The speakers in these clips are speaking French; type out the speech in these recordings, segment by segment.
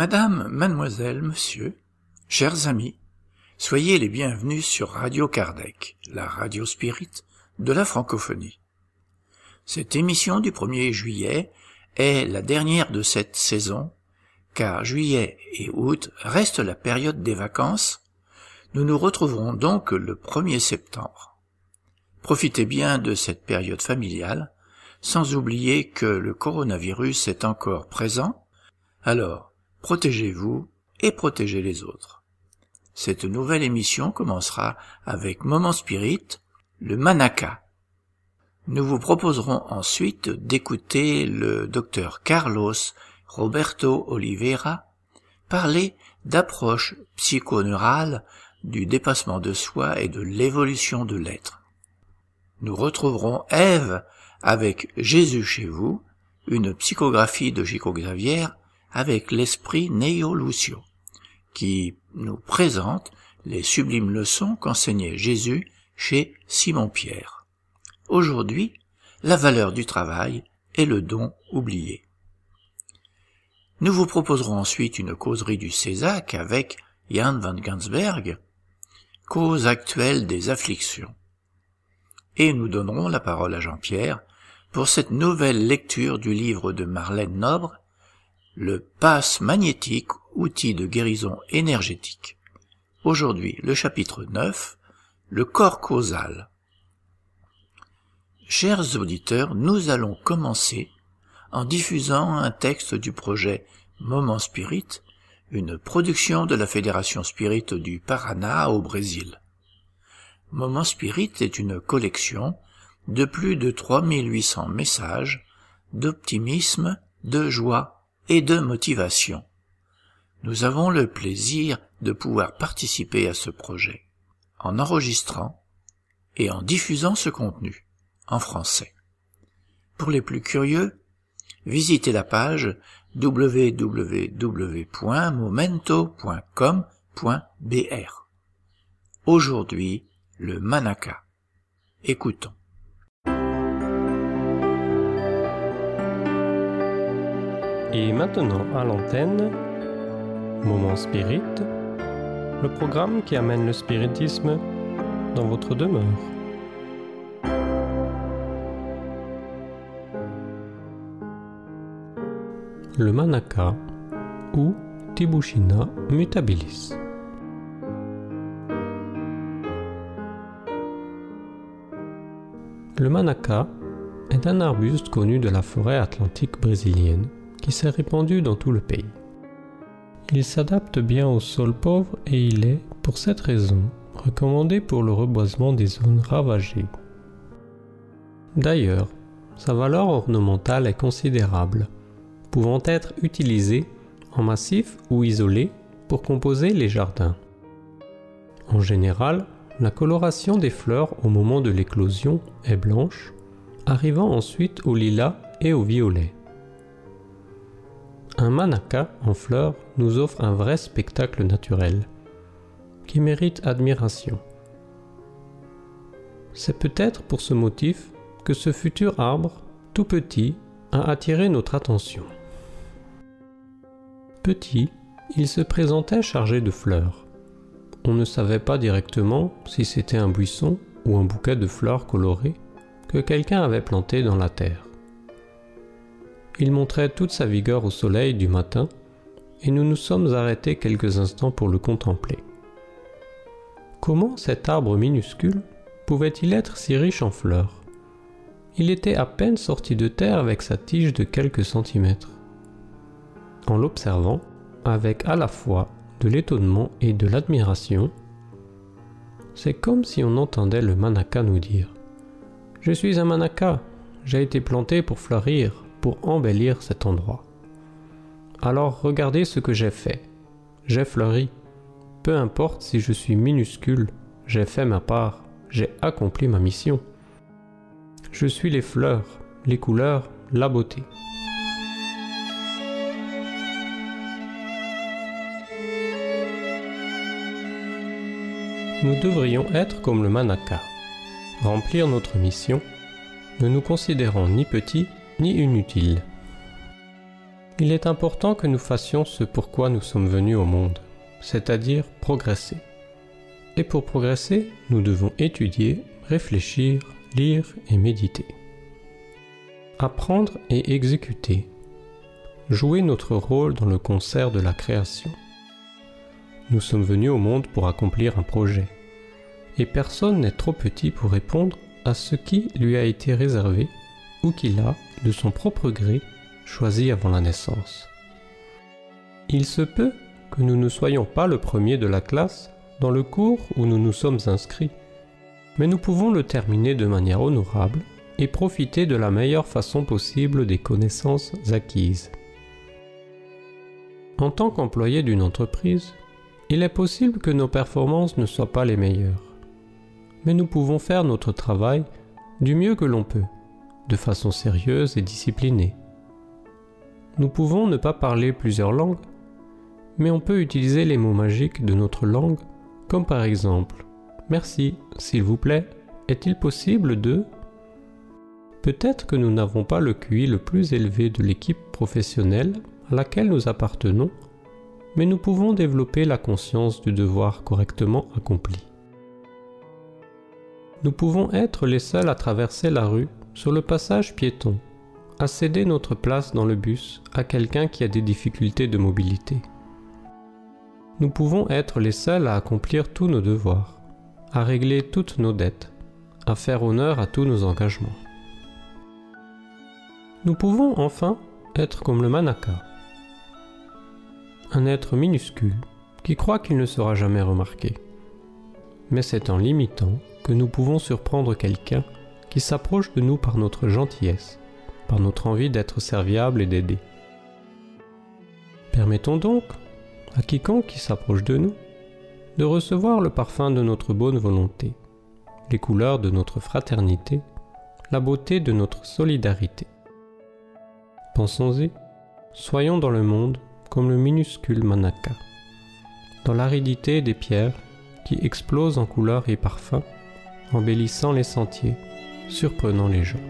Madame, mademoiselle, monsieur, chers amis, soyez les bienvenus sur Radio Kardec, la radio spirit de la francophonie. Cette émission du 1er juillet est la dernière de cette saison, car juillet et août restent la période des vacances. Nous nous retrouverons donc le 1er septembre. Profitez bien de cette période familiale, sans oublier que le coronavirus est encore présent. Alors, protégez-vous et protégez les autres. Cette nouvelle émission commencera avec Moment Spirit, le Manaka. Nous vous proposerons ensuite d'écouter le docteur Carlos Roberto Oliveira parler d'approche psychoneurale du dépassement de soi et de l'évolution de l'être. Nous retrouverons Ève avec Jésus chez vous, une psychographie de Chico Xavier avec l'esprit Neo Lucio, qui nous présente les sublimes leçons qu'enseignait Jésus chez Simon-Pierre. Aujourd'hui, la valeur du travail et le don oublié. Nous vous proposerons ensuite une causerie du Césac avec Jan van Gansberg, cause actuelle des afflictions. Et nous donnerons la parole à Jean-Pierre pour cette nouvelle lecture du livre de Marlène Nobre le passe magnétique, outil de guérison énergétique. Aujourd'hui, le chapitre 9, le corps causal. Chers auditeurs, nous allons commencer en diffusant un texte du projet Moment Spirit, une production de la Fédération Spirit du Paraná au Brésil. Moment Spirit est une collection de plus de 3800 messages d'optimisme, de joie et de motivation. Nous avons le plaisir de pouvoir participer à ce projet en enregistrant et en diffusant ce contenu en français. Pour les plus curieux, visitez la page www.momento.com.br. Aujourd'hui, le Manaka. Écoutons. Et maintenant à l'antenne, Moment Spirit, le programme qui amène le spiritisme dans votre demeure. Le Manaka ou Tibushina mutabilis. Le Manaka est un arbuste connu de la forêt atlantique brésilienne qui s'est répandu dans tout le pays. Il s'adapte bien au sol pauvre et il est, pour cette raison, recommandé pour le reboisement des zones ravagées. D'ailleurs, sa valeur ornementale est considérable, pouvant être utilisée en massif ou isolé pour composer les jardins. En général, la coloration des fleurs au moment de l'éclosion est blanche, arrivant ensuite au lilas et au violet. Un manaka en fleurs nous offre un vrai spectacle naturel qui mérite admiration. C'est peut-être pour ce motif que ce futur arbre, tout petit, a attiré notre attention. Petit, il se présentait chargé de fleurs. On ne savait pas directement si c'était un buisson ou un bouquet de fleurs colorées que quelqu'un avait planté dans la terre. Il montrait toute sa vigueur au soleil du matin, et nous nous sommes arrêtés quelques instants pour le contempler. Comment cet arbre minuscule pouvait-il être si riche en fleurs? Il était à peine sorti de terre avec sa tige de quelques centimètres. En l'observant, avec à la fois de l'étonnement et de l'admiration, c'est comme si on entendait le manaka nous dire ⁇ Je suis un manaka, j'ai été planté pour fleurir, pour embellir cet endroit. Alors regardez ce que j'ai fait. J'ai fleuri. Peu importe si je suis minuscule, j'ai fait ma part, j'ai accompli ma mission. Je suis les fleurs, les couleurs, la beauté. Nous devrions être comme le manaka, remplir notre mission, ne nous considérant ni petits ni inutile. Il est important que nous fassions ce pourquoi nous sommes venus au monde, c'est-à-dire progresser. Et pour progresser, nous devons étudier, réfléchir, lire et méditer. Apprendre et exécuter. Jouer notre rôle dans le concert de la création. Nous sommes venus au monde pour accomplir un projet. Et personne n'est trop petit pour répondre à ce qui lui a été réservé ou qu'il a, de son propre gré, choisi avant la naissance. Il se peut que nous ne soyons pas le premier de la classe dans le cours où nous nous sommes inscrits, mais nous pouvons le terminer de manière honorable et profiter de la meilleure façon possible des connaissances acquises. En tant qu'employé d'une entreprise, il est possible que nos performances ne soient pas les meilleures, mais nous pouvons faire notre travail du mieux que l'on peut, de façon sérieuse et disciplinée. Nous pouvons ne pas parler plusieurs langues, mais on peut utiliser les mots magiques de notre langue, comme par exemple Merci, s'il vous plaît, est-il possible de... Peut-être que nous n'avons pas le QI le plus élevé de l'équipe professionnelle à laquelle nous appartenons, mais nous pouvons développer la conscience du devoir correctement accompli. Nous pouvons être les seuls à traverser la rue sur le passage piéton, à céder notre place dans le bus à quelqu'un qui a des difficultés de mobilité. Nous pouvons être les seuls à accomplir tous nos devoirs, à régler toutes nos dettes, à faire honneur à tous nos engagements. Nous pouvons enfin être comme le manaka, un être minuscule qui croit qu'il ne sera jamais remarqué. Mais c'est en l'imitant que nous pouvons surprendre quelqu'un qui s'approche de nous par notre gentillesse, par notre envie d'être serviable et d'aider. Permettons donc à quiconque qui s'approche de nous de recevoir le parfum de notre bonne volonté, les couleurs de notre fraternité, la beauté de notre solidarité. Pensons-y, soyons dans le monde comme le minuscule Manaka, dans l'aridité des pierres qui explosent en couleurs et parfums, embellissant les sentiers, surprenant les gens.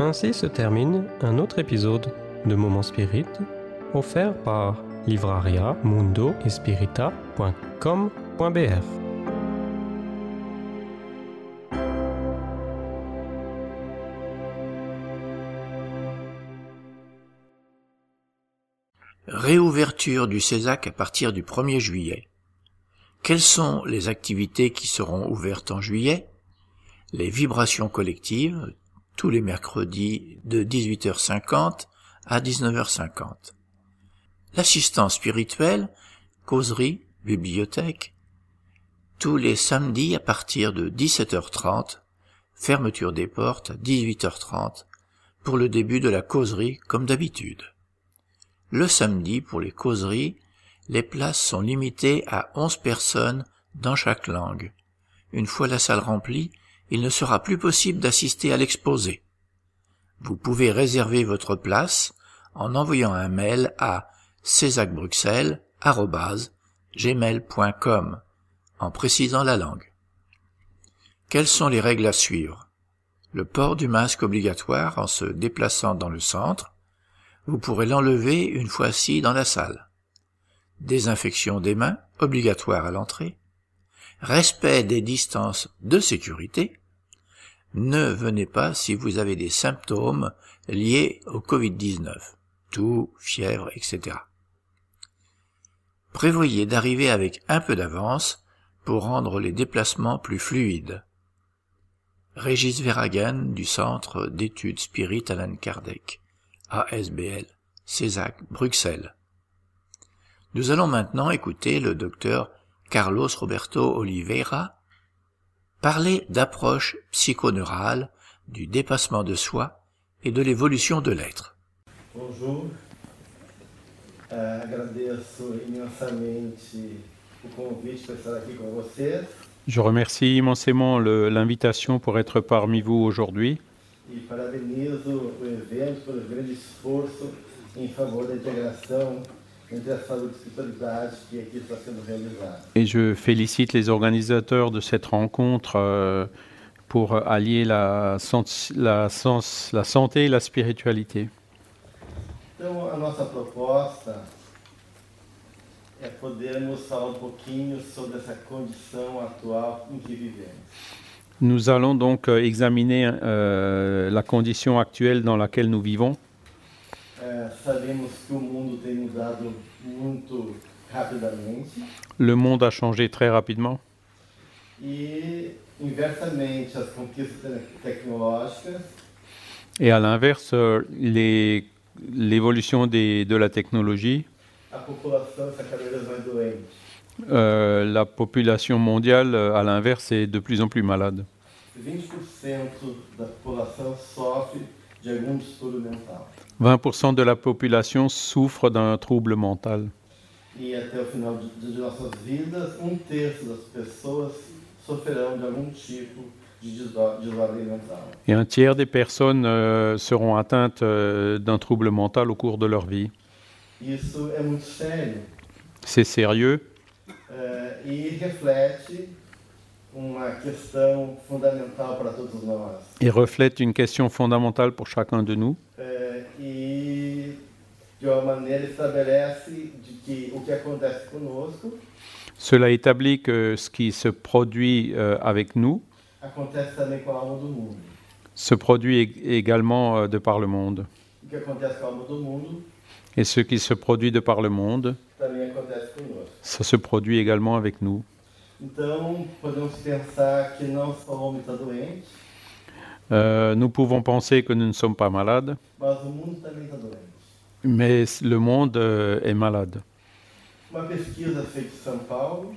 Ainsi se termine un autre épisode de Moment Spirit offert par livraria mundo Réouverture du CESAC à partir du 1er juillet. Quelles sont les activités qui seront ouvertes en juillet? Les vibrations collectives, tous les mercredis de 18h50 à 19h50. L'assistance spirituelle, causerie, bibliothèque, tous les samedis à partir de 17h30, fermeture des portes à 18h30 pour le début de la causerie comme d'habitude. Le samedi, pour les causeries, les places sont limitées à 11 personnes dans chaque langue. Une fois la salle remplie, il ne sera plus possible d'assister à l'exposé. Vous pouvez réserver votre place en envoyant un mail à cesacbruxelles.gmail.com en précisant la langue. Quelles sont les règles à suivre? Le port du masque obligatoire en se déplaçant dans le centre. Vous pourrez l'enlever une fois assis dans la salle. Désinfection des mains obligatoire à l'entrée respect des distances de sécurité, ne venez pas si vous avez des symptômes liés au Covid-19, tout, fièvre, etc. Prévoyez d'arriver avec un peu d'avance pour rendre les déplacements plus fluides. Régis Verhagen du Centre d'études Spirit Alan Kardec, ASBL, CESAC, Bruxelles. Nous allons maintenant écouter le docteur Carlos Roberto Oliveira, parlait d'approche psychoneurale, du dépassement de soi et de l'évolution de l'être. Bonjour. Uh, agradeço imensamente o convite para estar aqui com vocês. Je remercie immensément l'invitation pour être parmi vous aujourd'hui. E parabenizo o evento pelo grande esforço em favor da integração entre a saúde a espiritualidade que aqui está sendo realizada. Et je félicite les organisateurs de cette rencontre euh, pour allier la, sens- la, sens- la santé et la spiritualité. Nous allons donc euh, examiner euh, la condition actuelle dans laquelle nous vivons. Rapidamente Le monde a changé très rapidement. e, Et à l'inverse, euh, l'évolution de la technologie, euh, la population mondiale, à l'inverse, est de plus en plus malade. 20% da população sofre de algum distúrbio mental. 20% de la population souffre d'un trouble mental. E até o final de, de nossas vidas, um terço das pessoas sofrerão de algum tipo. Et un tiers des personnes euh, seront atteintes euh, d'un trouble mental au cours de leur vie. C'est sérieux eh, et reflète une question fondamentale pour chacun de nous. Cela établit que ce qui se produit euh, avec nous se produit ég- également euh, de par le monde. Et ce qui se produit de par le monde, ça se produit également avec nous. Então, podemos pensar que não Euh, nous pouvons penser que nous ne sommes pas malades, mas o mundo também está doente. mais le monde euh, est malade. Uma pesquisa feita em São Paulo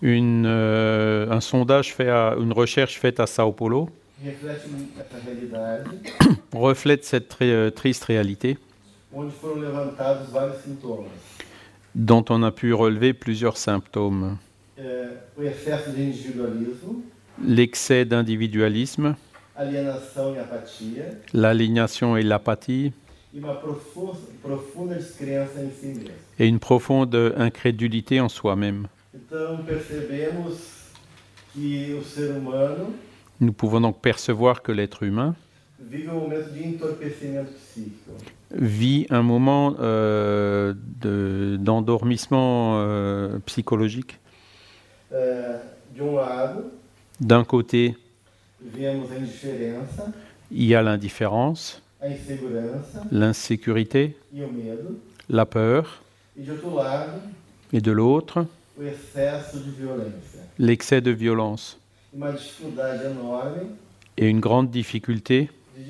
Une, euh, un sondage fait à, une recherche faite à Sao Paulo reflete essa realidade, reflète cette très, euh, triste réalité onde foram levantados vários sintomas. dont on a pu relever plusieurs symptômes. Individualismo, L'excès d'individualisme, e apatia, l'aliénation et l'apathie, e et une profonde incrédulité en soi-même. Nous pouvons donc percevoir que l'être humain um vit un moment euh, de- d'endormissement euh, psychologique. É, de um lado, D'un côté, il y a l'indifférence, l'insécurité, e la peur, e et de l'autre, l'excès de violence. Enorme Et une grande difficulté e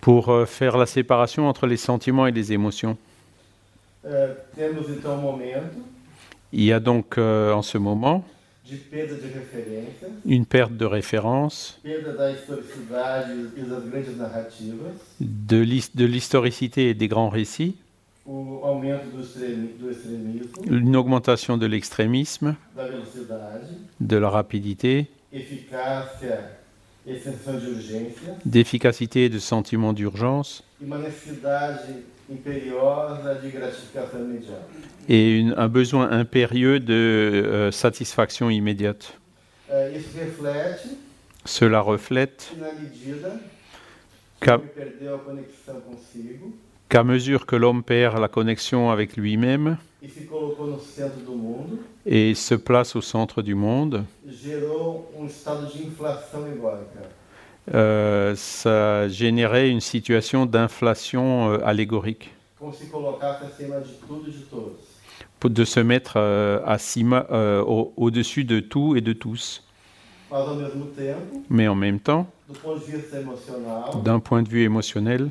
pour euh, faire la séparation entre les sentiments et les émotions. É, temos então um momento Il y a donc euh, en ce moment une perte de référence, e de l'his- de l'historicité et des grands récits, une augmentation de l'extrémisme, de la rapidité, e d'efficacité et de sentiment d'urgence, et une- un besoin impérieux de euh, satisfaction immédiate. Reflete Cela reflète qu'à mesure que l'homme perd la connexion avec lui-même e et se place au centre du monde, euh, ça générait une situation d'inflation euh, allégorique, de e de se mettre euh, à cima- euh, au- au-dessus de tout et de tous. Mais en même temps, d'un point de vue émotionnel,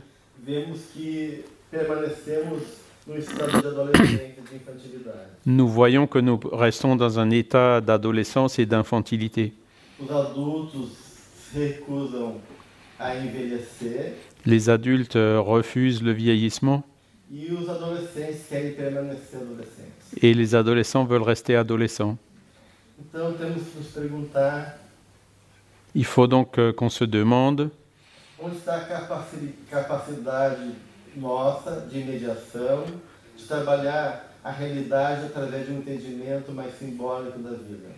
nous voyons que nous restons dans un état d'adolescence et d'infantilité. Os adultos Les adultes refusent le vieillissement et les adolescents veulent rester adolescents. Il faut donc euh, qu'on se demande de trabalhar a realidade através de um entendimento mais simbólico da vida.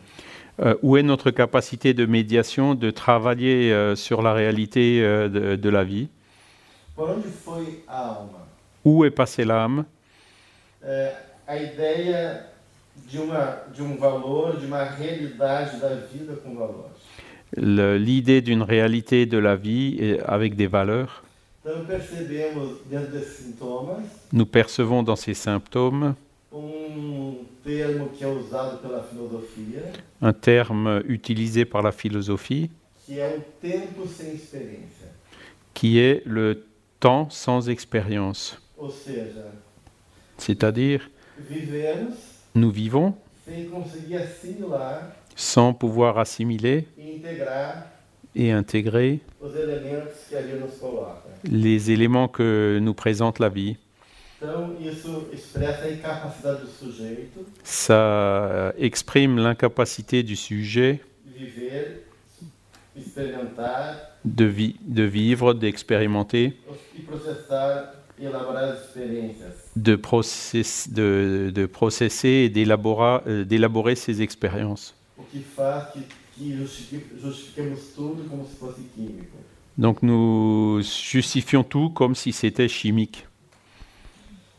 Euh, où est notre capacité de médiation, de travailler euh, sur la réalité euh, de, de la vie? Où est passée l'âme? Um L'idée d'une réalité de la vie avec des valeurs? Nous percevons dans ces symptômes un terme utilisé par la philosophie qui est le temps sans expérience. C'est-à-dire, nous vivons sans pouvoir assimiler e et intégrer les éléments que nous présente la vie. Ça euh, exprime l'incapacité du sujet de de, vi- de vivre, d'expérimenter, e de, process- de, de processer et euh, d'élaborer ses expériences. Donc nous justifions tout comme si c'était chimique. É, o autor fr- eh, francês Michel Houellebecq, Le-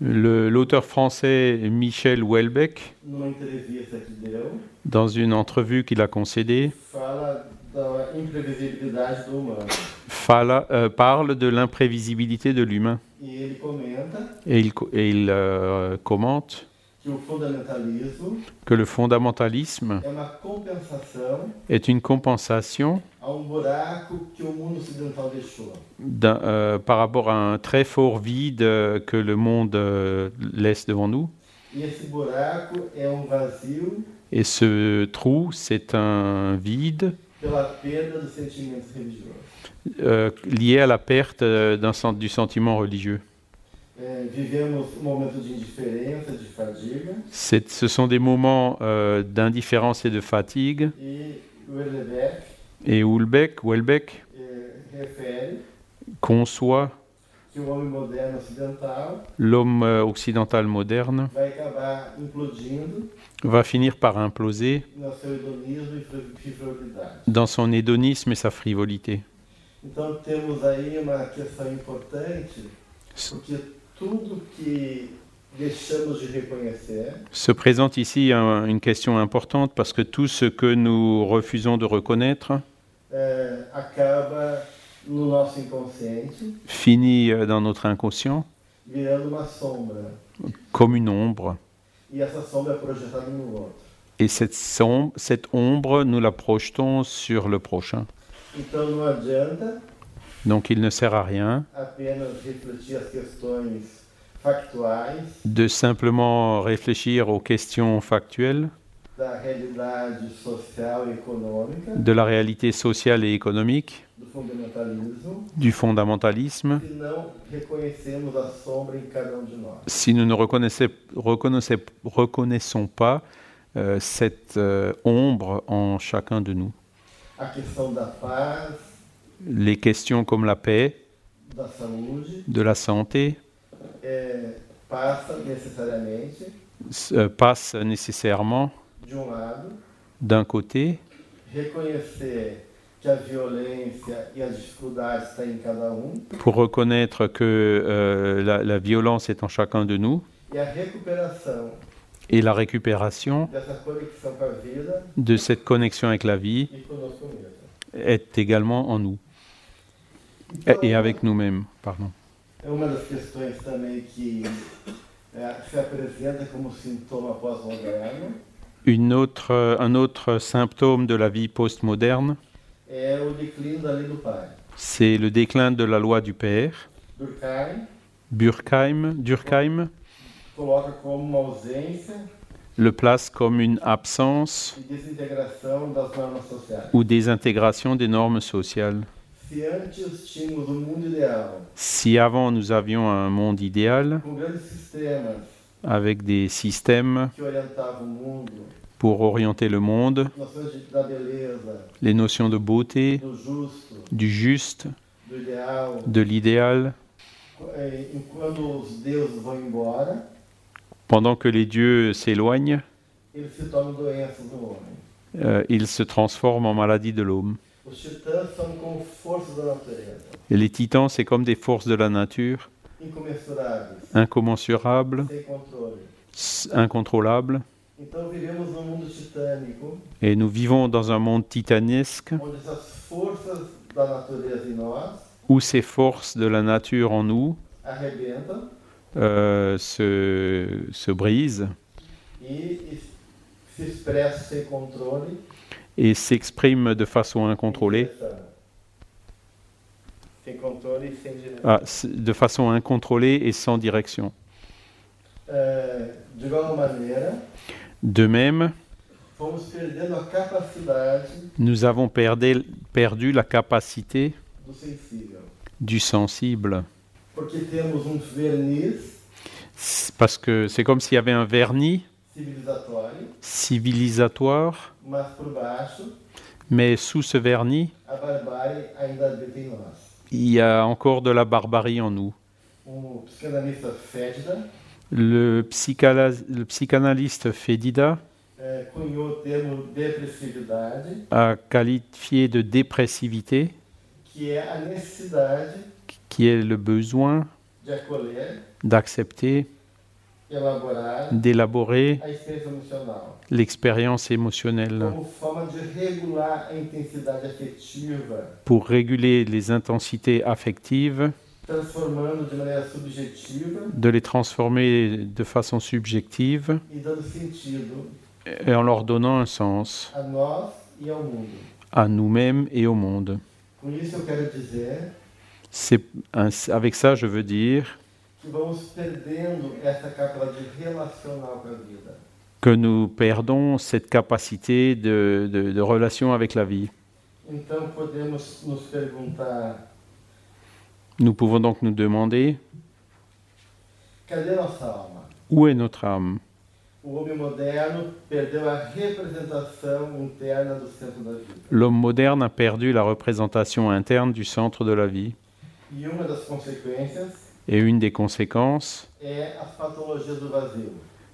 L'auteur français Michel Houellebecq, dans une entrevue qu'il a concédée, euh, parle de l'imprévisibilité de l'humain. E il, et il, euh, commente que le fondamentalisme est une compensation d'un- euh, par rapport à un très fort vide euh, que le monde euh, laisse devant nous. Um Et ce trou, c'est un vide euh, lié à la perte d'un du sentiment religieux. Ce sont des moments euh, d'indifférence et de fatigue. Et é, refere conçoit l'homme euh, occidental moderne. Va finir par imploser e dans son hédonisme et sa frivolité. Se présente ici un- une question importante parce que tout ce que nous refusons de reconnaître inconsciente, finit euh, dans notre inconscient comme une ombre. E. Et cette, som- cette ombre, nous la projetons sur le prochain. Donc il ne sert à rien de simplement réfléchir aux questions factuelles de la réalité sociale et économique, du fondamentalisme, si nous ne reconnaissons pas euh, cette euh, ombre en chacun de nous. Les questions comme la paix, de la santé, s- euh, passent nécessairement um d'un côté e um, pour reconnaître que euh, la, la violence est en chacun de nous e et la récupération de cette connexion avec la vie e est également en nous et, avec nous-mêmes. Pardon. Une autre, un autre symptôme de la vie postmoderne, c'est le déclin de la loi du père. Durkheim Durkheim, le place comme une absence e ou désintégration des normes sociales. Si avant nous avions un monde idéal avec des systèmes pour orienter le monde, les notions de beauté, du juste, de l'idéal, pendant que les dieux s'éloignent, euh, ils se transforment en maladie de l'homme. Et les titans, c'est comme des forces de la nature, incommensurables, incontrôlables. Et nous vivons dans un monde titanesque où ces forces de la nature en nous euh, se, se brisent et s'expriment de façon incontrôlée, ah, de façon incontrôlée et sans direction. É, de même, nous avons perdu la capacité du sensible. Um Parce que c'est comme s'il y avait un vernis civilisatoire, mais sous ce vernis, il y a encore de la barbarie en nous. Um Le, psychanalyste Fedida depressividade, a qualifié de dépressivité, qui est le besoin d'accepter, d'élaborer l'expérience émotionnelle. Pour réguler les intensités affectives, de les transformer de façon subjective. Et en leur donnant un sens. À nous-mêmes et au monde. C'est avec ça, je veux dire que nous perdons cette capacité de, de- de relation avec la vie. Nous pouvons donc nous demander où est notre âme? L'homme moderne a perdu la représentation interne du centre de la vie. Et une des conséquences,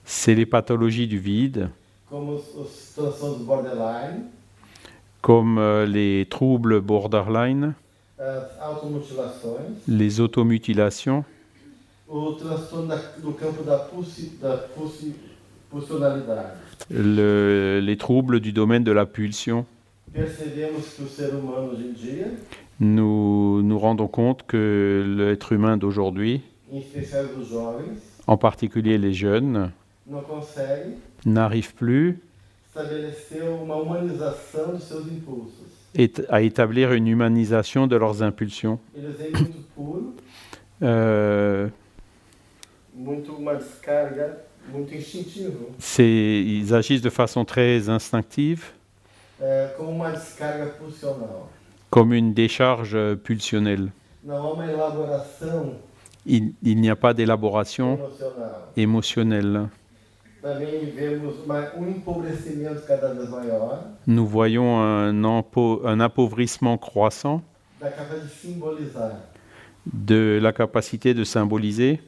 c'est les pathologies du vide, comme euh, les troubles borderline, les automutilations, le- les troubles du domaine de la pulsion. Nous nous rendons compte que l'être humain d'aujourd'hui, en particulier les jeunes, n'arrive plus à établir une humanisation de leurs impulsions. Euh, ils agissent de façon très instinctive, comme une décharge pulsionnelle. Il, n'y a pas d'élaboration émotionnelle. Nous voyons un, appauvrissement croissant de la capacité de symboliser.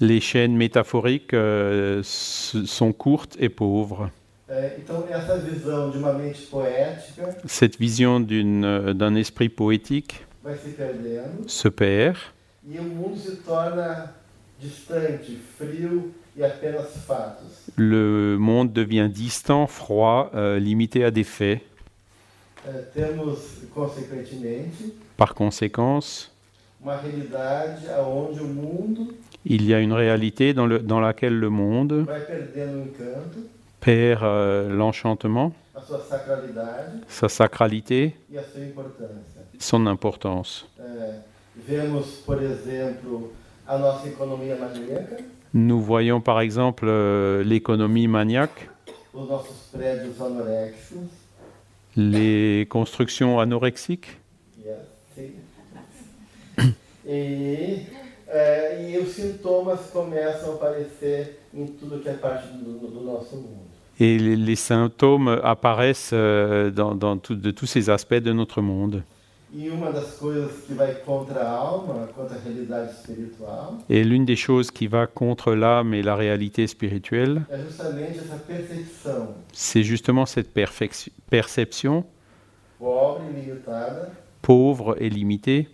Les chaînes métaphoriques euh, sont courtes et pauvres. Cette vision euh, d'un esprit poétique se perd. E e le monde devient distant, froid, euh, limité à des faits. Par conséquence, il y a une réalité dans, le- dans laquelle le monde perd euh, l'enchantement, sa sacralité, e son importance. Maníaca, Nous voyons par exemple euh, l'économie maniaque, les constructions anorexiques, e assim. E, é, e os sintomas começam a aparecer em tudo que é parte do, do nosso mundo. Et les, les symptômes apparaissent euh, dans, dans tout- de tous ces aspects de notre monde. E Et l'une des choses qui va contre l'âme et la réalité spirituelle, c'est justement cette perception e pauvre et limitée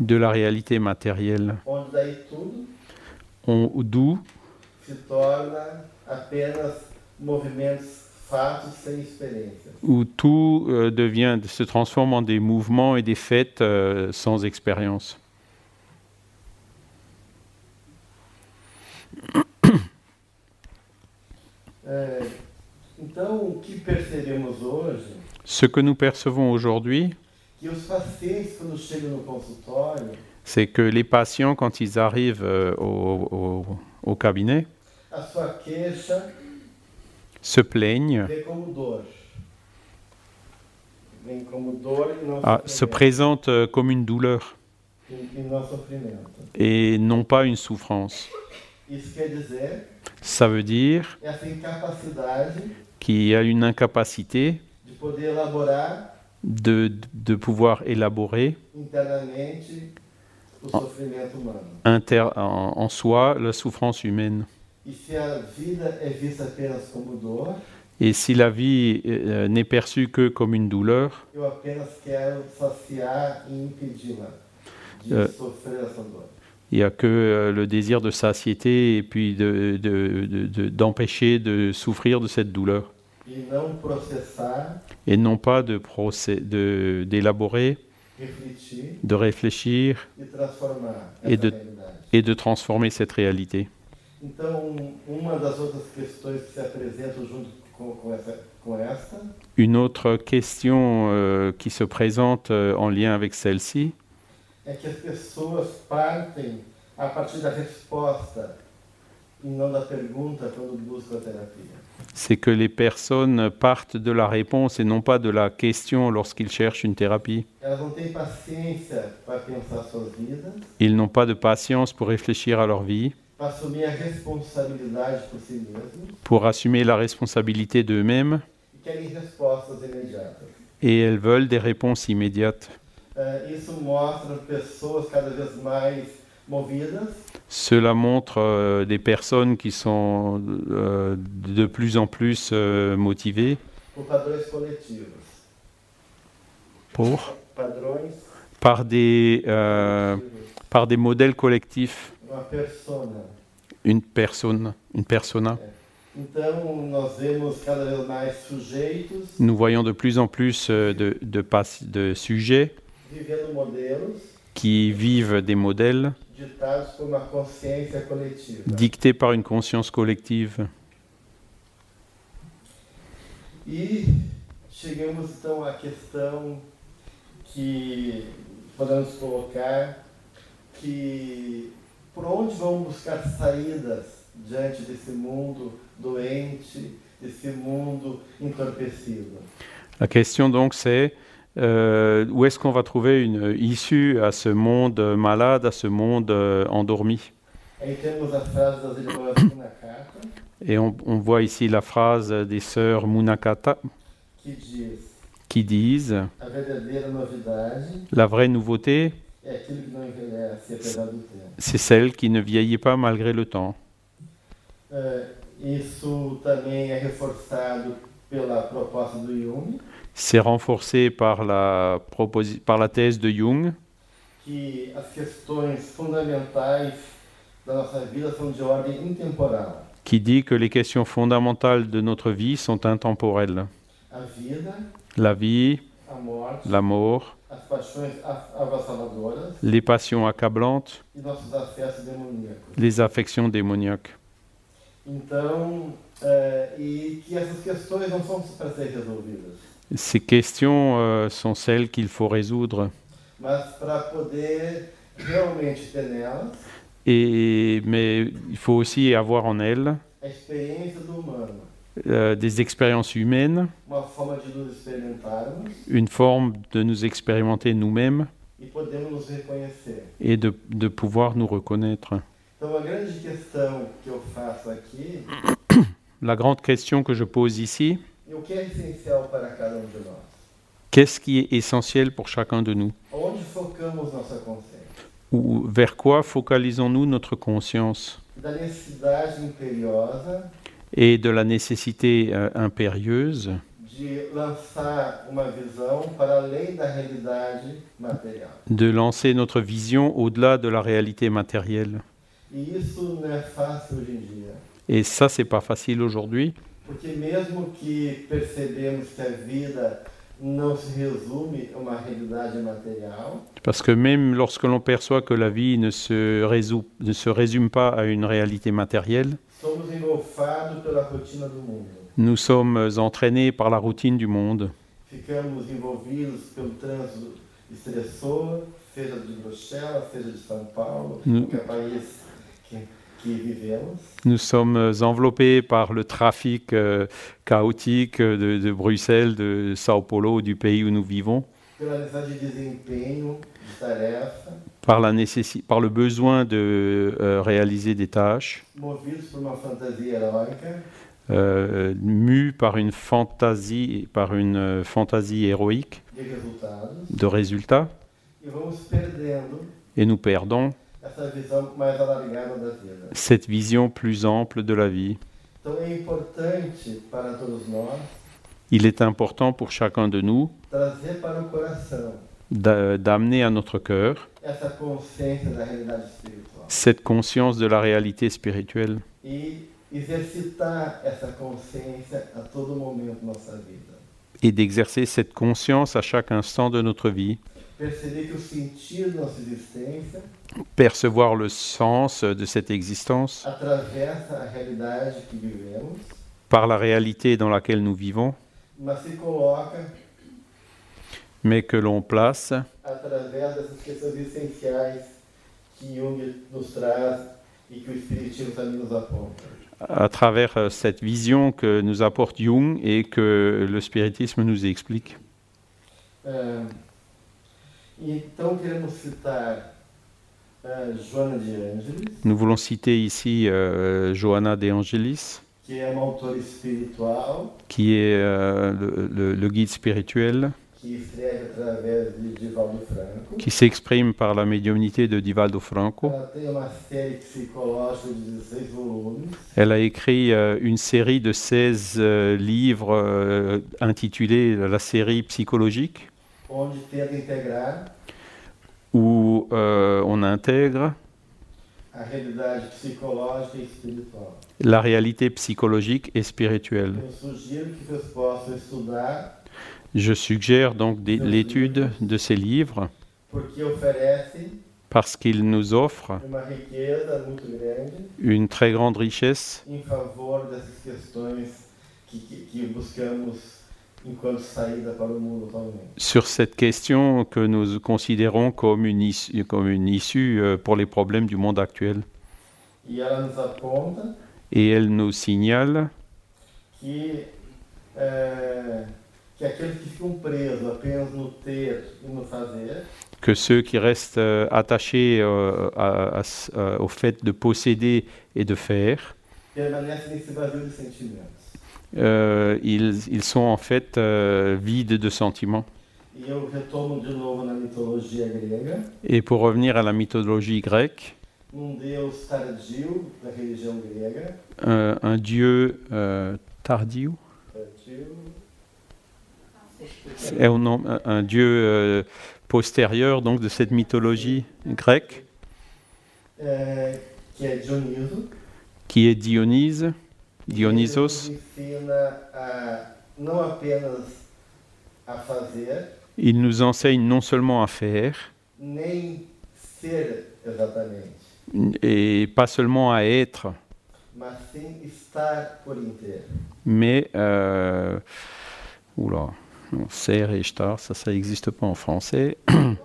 de la réalité matérielle, d'où apenas movimentos, fatos sem experiência. où tout euh, devient, se transforme en des mouvements et des faits euh, sans expérience. É, então, o que percebemos hoje, Ce que nous percevons aujourd'hui, que os pacientes, quando chegam no consultório, c'est que les patients, quand ils arrivent euh, au, au- au cabinet, se plaignent, e ah, se présentent euh, comme une douleur. E, e et non pas une souffrance. Ça veut dire qu'il y a une incapacité de de, pouvoir élaborer inter- en, en soi la souffrance humaine. E Et si la vie euh, n'est perçue que comme une douleur, e Euh. il n'y a que euh, le désir de satiété et puis de- de- de- de- d'empêcher de, souffrir de cette douleur. E Et non pas d'élaborer, de réfléchir de- et de transformer cette réalité. Une autre question euh, qui se présente euh, en lien avec celle-ci, e c'est que les personnes partent de la réponse et non pas de la question lorsqu'ils cherchent une thérapie. Ils n'ont pas de patience pour réfléchir à leur vie, pour assumer la responsabilité d'eux-mêmes, et elles veulent des réponses immédiates. Movidas Cela montre euh, des personnes qui sont euh, de plus en plus euh, motivées. Pour, par, des, euh, par des modèles collectifs. Une personne, une persona. Nous voyons de plus en plus euh, de, de, pas- de sujets qui vivent des modèles dictés par une conscience collective. E chegamos então à questão que podemos colocar que por onde vamos buscar saídas diante desse mundo doente, desse mundo entorpecido? La question donc c'est euh, où est-ce qu'on va trouver une issue à ce monde malade, à ce monde euh, endormi? Aí temos a frase das irmãs Munakata, Et on, on voit ici la phrase des sœurs Munakata qui disent la vraie nouveauté, do tempo. c'est celle qui ne vieillit pas malgré le temps. Jung, C'est renforcé par la, par la thèse de Jung que as questões fundamentais da nossa vida são de ordem intemporal. qui dit que les questions fondamentales de notre vie sont intemporelles. La vie, a morte, la mort, les passions accablantes, e les affections démoniaques. É, e Ces questions euh, sont celles qu'il faut résoudre. Et, mais il faut aussi avoir en elles euh, des expériences humaines, une forme de nous expérimenter nous-mêmes e et de, de pouvoir nous reconnaître. La grande question que je pose ici, um qu'est-ce qui est essentiel pour chacun de nous? Ou vers quoi focalisons-nous notre conscience? Et de la nécessité euh, impérieuse de lancer notre vision au-delà de la réalité matérielle. E. Et ça, c'est pas facile aujourd'hui, parce que même lorsque l'on perçoit que la vie ne se, résout- ne se résume pas à une réalité matérielle, nous sommes entraînés par la routine du monde. Nous sommes enveloppés par le trafic euh, chaotique de, de Bruxelles, de Sao Paulo, du pays où nous vivons, par, la par le besoin de euh, réaliser des tâches, euh, mus par une fantaisie, par une euh, fantaisie héroïque. De résultats, et nous perdons. Cette vision plus ample de la vie. Il est important pour chacun de nous d'amener à notre cœur essa consciência da realidade espiritual. Cette conscience de la réalité spirituelle. E exercitar essa consciência a todo momento da nossa vida. et d'exercer cette conscience à chaque instant de notre vie, Perceber que o sentido da nossa existência percevoir le sens de cette existence. par la réalité dans laquelle nous vivons, mais que l'on place através dessas questões essenciais que Jung nos traz e que o Espiritismo também nos aponta. à travers euh, cette vision que nous apporte Jung et que le spiritisme nous explique. Então citar de Ângeles, Nous voulons citer ici euh, Johanna de Angelis, qui est euh, le, le- le guide spirituel, Franco. qui s'exprime par la médiumnité de Divaldo Franco. Ela tem uma série psicológica de 16 volumes, Elle a écrit euh, une série de 16 euh, livres euh, intitulés la série psychologique, où euh, on intègre la réalité psychologique et spirituelle. Je suggère donc l'étude de ces livres. Parce qu'ils nous offrent une très grande richesse. Sur cette question que nous considérons comme une issue, comme une issue euh, pour les problèmes du monde actuel. Et elle nous signale que, é, que aqueles que ficam presos apenas no ter e no fazer? Que ceux qui restent euh, attachés euh, à- à ce- euh, au fait de posséder et de faire, euh, ils, ils sont en fait euh, vides de sentiments. E Et pour revenir à la mythologie grecque, um un, dieu tardio, est au nom- un, un dieu euh, postérieur donc de cette mythologie grecque, Dioniso, qui est Dionyse, Dionysos. Il nous enseigne non seulement à faire, et pas seulement à être, mais euh, oula, non, ser et star, ça, ça n'existe pas en français.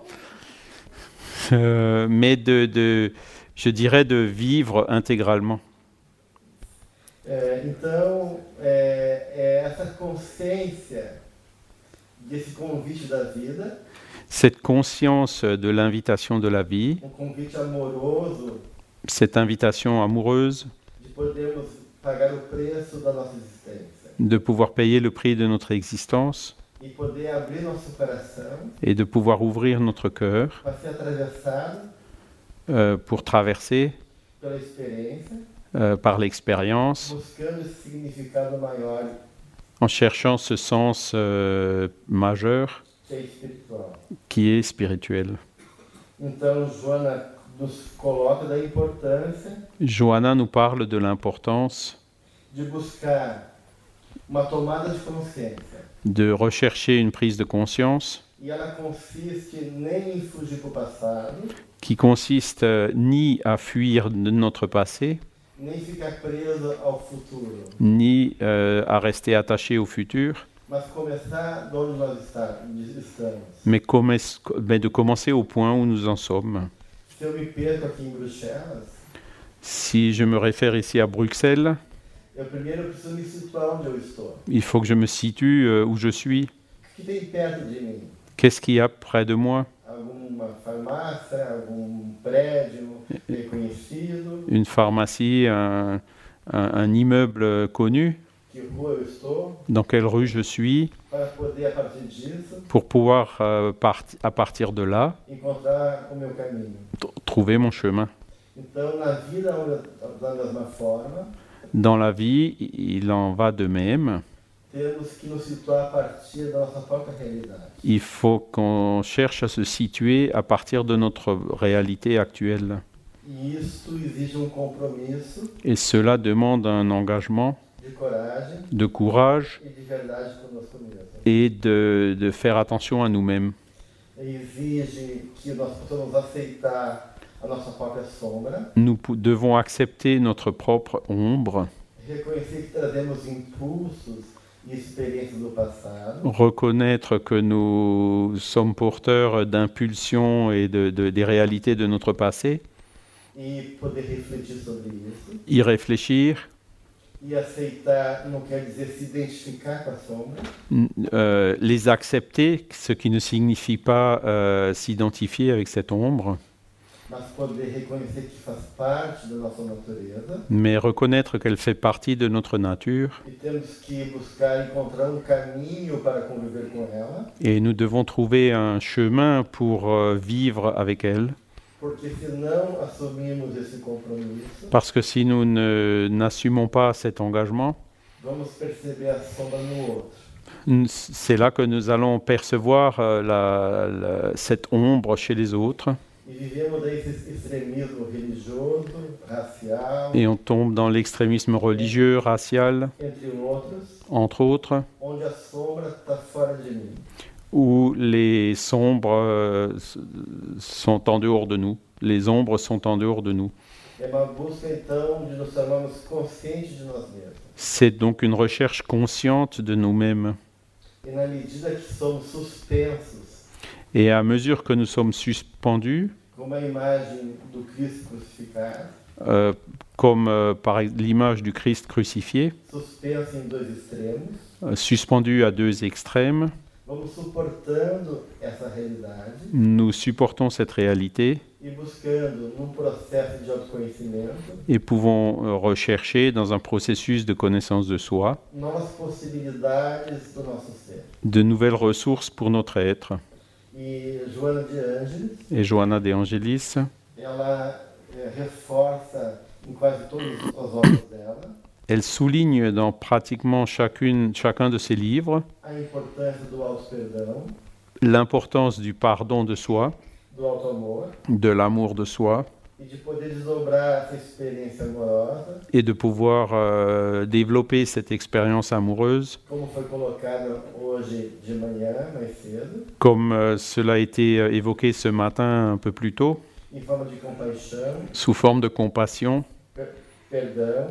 Euh, mais de, de, je dirais, de vivre intégralement. É, então, é, é essa consciência desse convite da vida Cette conscience de l'invitation de la vie, um amoroso cette invitation amoureuse de pagar o preço da nossa de pouvoir payer le prix de notre existence et de pouvoir ouvrir notre cœur euh, pour traverser euh, par l'expérience en cherchant ce sens euh, majeur qui est spirituel. Johanna nous parle de l'importance de buscar uma tomada de consciência. De rechercher une prise de conscience E qui consiste euh, ni à fuir de notre passé, ni euh, à rester attaché au futur, mais, mais de commencer au point où nous en sommes. Si je me réfère ici à Bruxelles, il faut que je me situe euh, où je suis. Qu'est-ce qu'il y a près de moi? Une pharmacie, un, un- un immeuble connu? Dans quelle rue je suis? Pour pouvoir, euh, part- à partir de là, trouver mon chemin. Dans la vie, il en va de même. Il faut qu'on cherche à se situer à partir de notre réalité actuelle. E um Et cela demande un engagement de courage e et de, de faire attention à nous-mêmes. Nous devons accepter notre propre ombre, reconnaître que nous sommes porteurs d'impulsions et de, de- des réalités de notre passé, y réfléchir, aceitar não quer dizer se identificar com a sombra, n- euh, les accepter, ce qui ne signifie pas euh, s'identifier avec cette ombre, mais reconnaître qu'elle fait partie de notre nature. e um et nous devons trouver un chemin pour euh, vivre avec elle. Parce que si nous n'assumons pas cet engagement, c'est là que nous allons percevoir euh, la- la- cette ombre chez les autres E et on tombe dans l'extrémisme religieux, racial, entre autres, où les sombres euh, sont en dehors de nous. Les ombres sont en dehors de nous. C'est donc une recherche consciente de nous-mêmes. E Et à mesure que nous sommes suspendus, como a imagem do Cristo crucificado, euh, comme euh, par l'image du Christ crucifié, suspenso em dois extremos, euh, suspendu à deux extrêmes, vamos suportando essa realidade. Nous supportons cette réalité. E buscando, num processo de autoconhecimento, et pouvons rechercher dans un processus de connaissance de soi. Novas possibilidades do nosso ser. de nouvelles ressources pour notre être. E Joana de Et Angelis, ela eh, reforça em quase todas as obras dela elle souligne dans pratiquement chacune, chacun de ses livres l'importance du pardon de soi, de l'amour de soi e et de pouvoir euh, développer cette expérience amoureuse. Comme euh, cela a été euh, évoqué ce matin un peu plus tôt, sous forme de compassion,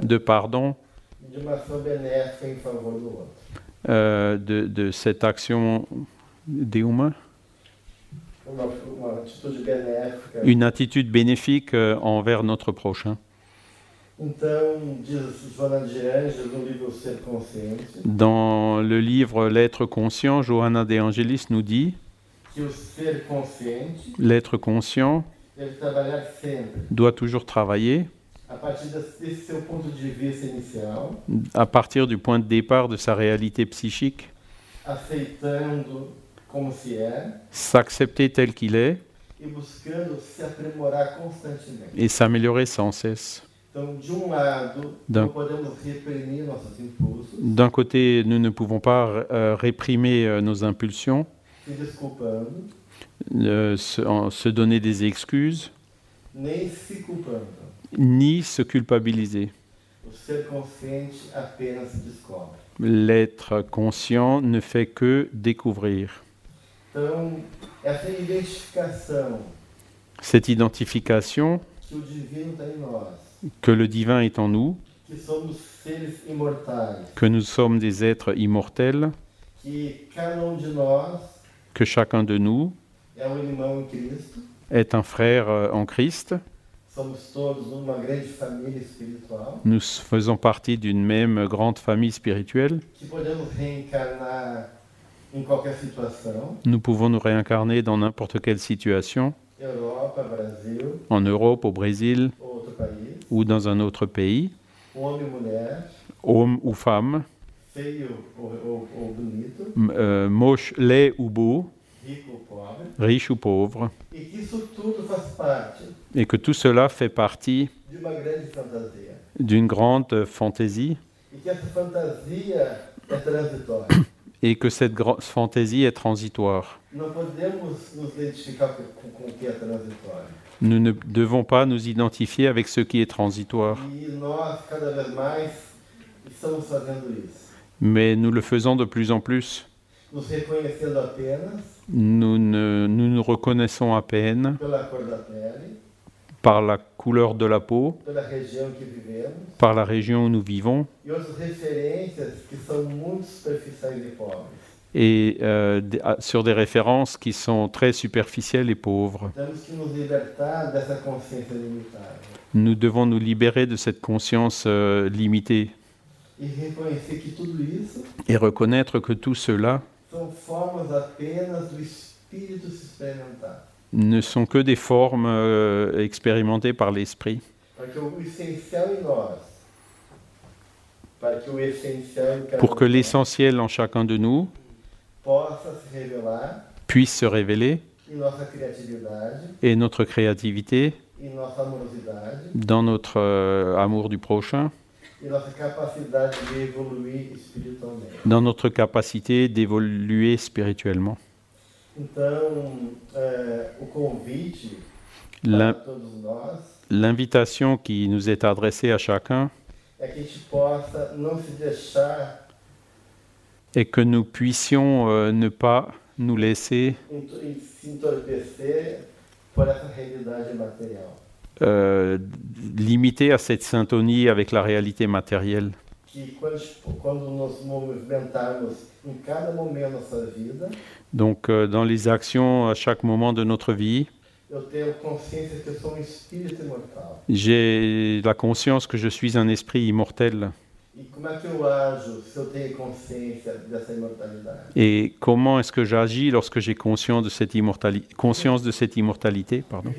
de pardon, euh, de, de cette action des humains, Uma, uma atitude benéfica. Une attitude bénéfique euh, envers notre prochain. Dans le livre L'être conscient, Johanna de Angelis nous dit L'être conscient doit toujours travailler à partir du point de départ de sa réalité psychique, s'accepter tel qu'il est et s'améliorer sans cesse. D'un- côté, nous ne pouvons pas euh, réprimer euh, nos impulsions, se euh, se, donner des excuses, ni se culpabiliser. L'être conscient ne fait que découvrir. Então, essa identificação Cette identification que le divin est en nous, que nous sommes des êtres immortels, que um chacun de nous um est un frère euh, en Christ. Nous faisons partie d'une même grande famille spirituelle. Nous pouvons nous réincarner dans n'importe quelle situation, en Europe, au Brésil. Ou dans un autre pays, e homme ou femme, euh, moche, laid ou beau, riche ou pauvre, e et que tout cela fait partie d'une grande euh, fantaisie Et que cette fantaisie est transitoire. Nous ne devons pas nous identifier avec ce qui est transitoire, mais, nous le faisons de plus en plus. Nous nous nous reconnaissons à peine par la couleur de la peau, par la région où nous vivons. Et euh, à- sur des références qui sont très superficielles et pauvres. Nous devons nous libérer de cette conscience euh, limitée. Et reconnaître que tout cela são formas apenas do espírito se experimentar. Ne sont que des formes euh, expérimentées par l'esprit. Pour que l'essentiel en chacun de nous puisse se révéler. Et notre créativité. Dans notre euh, amour du prochain, dans notre capacité d'évoluer spirituellement. Então, é, o convite para todos nós L'invitation qui nous est adressée à chacun est que nous puissions euh, ne pas nous laisser euh, limiter à cette syntonie avec la réalité matérielle. Donc euh, dans les actions à chaque moment de notre vie, j'ai la conscience que je suis un esprit immortel. Et comment est-ce que j'agis lorsque j'ai conscience de cette immortalité, conscience de cette immortalité pardon?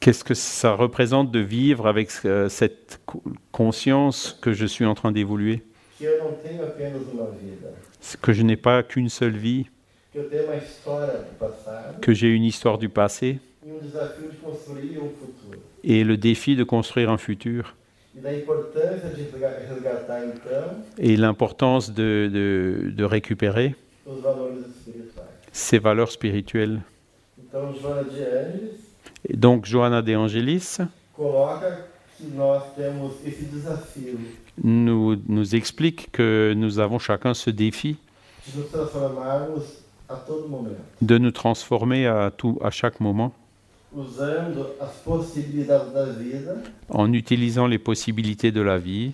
Qu'est-ce que ça représente de vivre avec euh, cette co- conscience que je suis en train d'évoluer, Que je n'ai pas qu'une seule vie, que j'ai une histoire du passé. e um um et le défi de construire un futur. E et l'importance de, de- de récupérer ces valeurs spirituelles. Et donc Johanna de Angelis nous, nous explique que nous avons chacun ce défi de nous transformer à, tout, à chaque moment en utilisant les possibilités de la vie,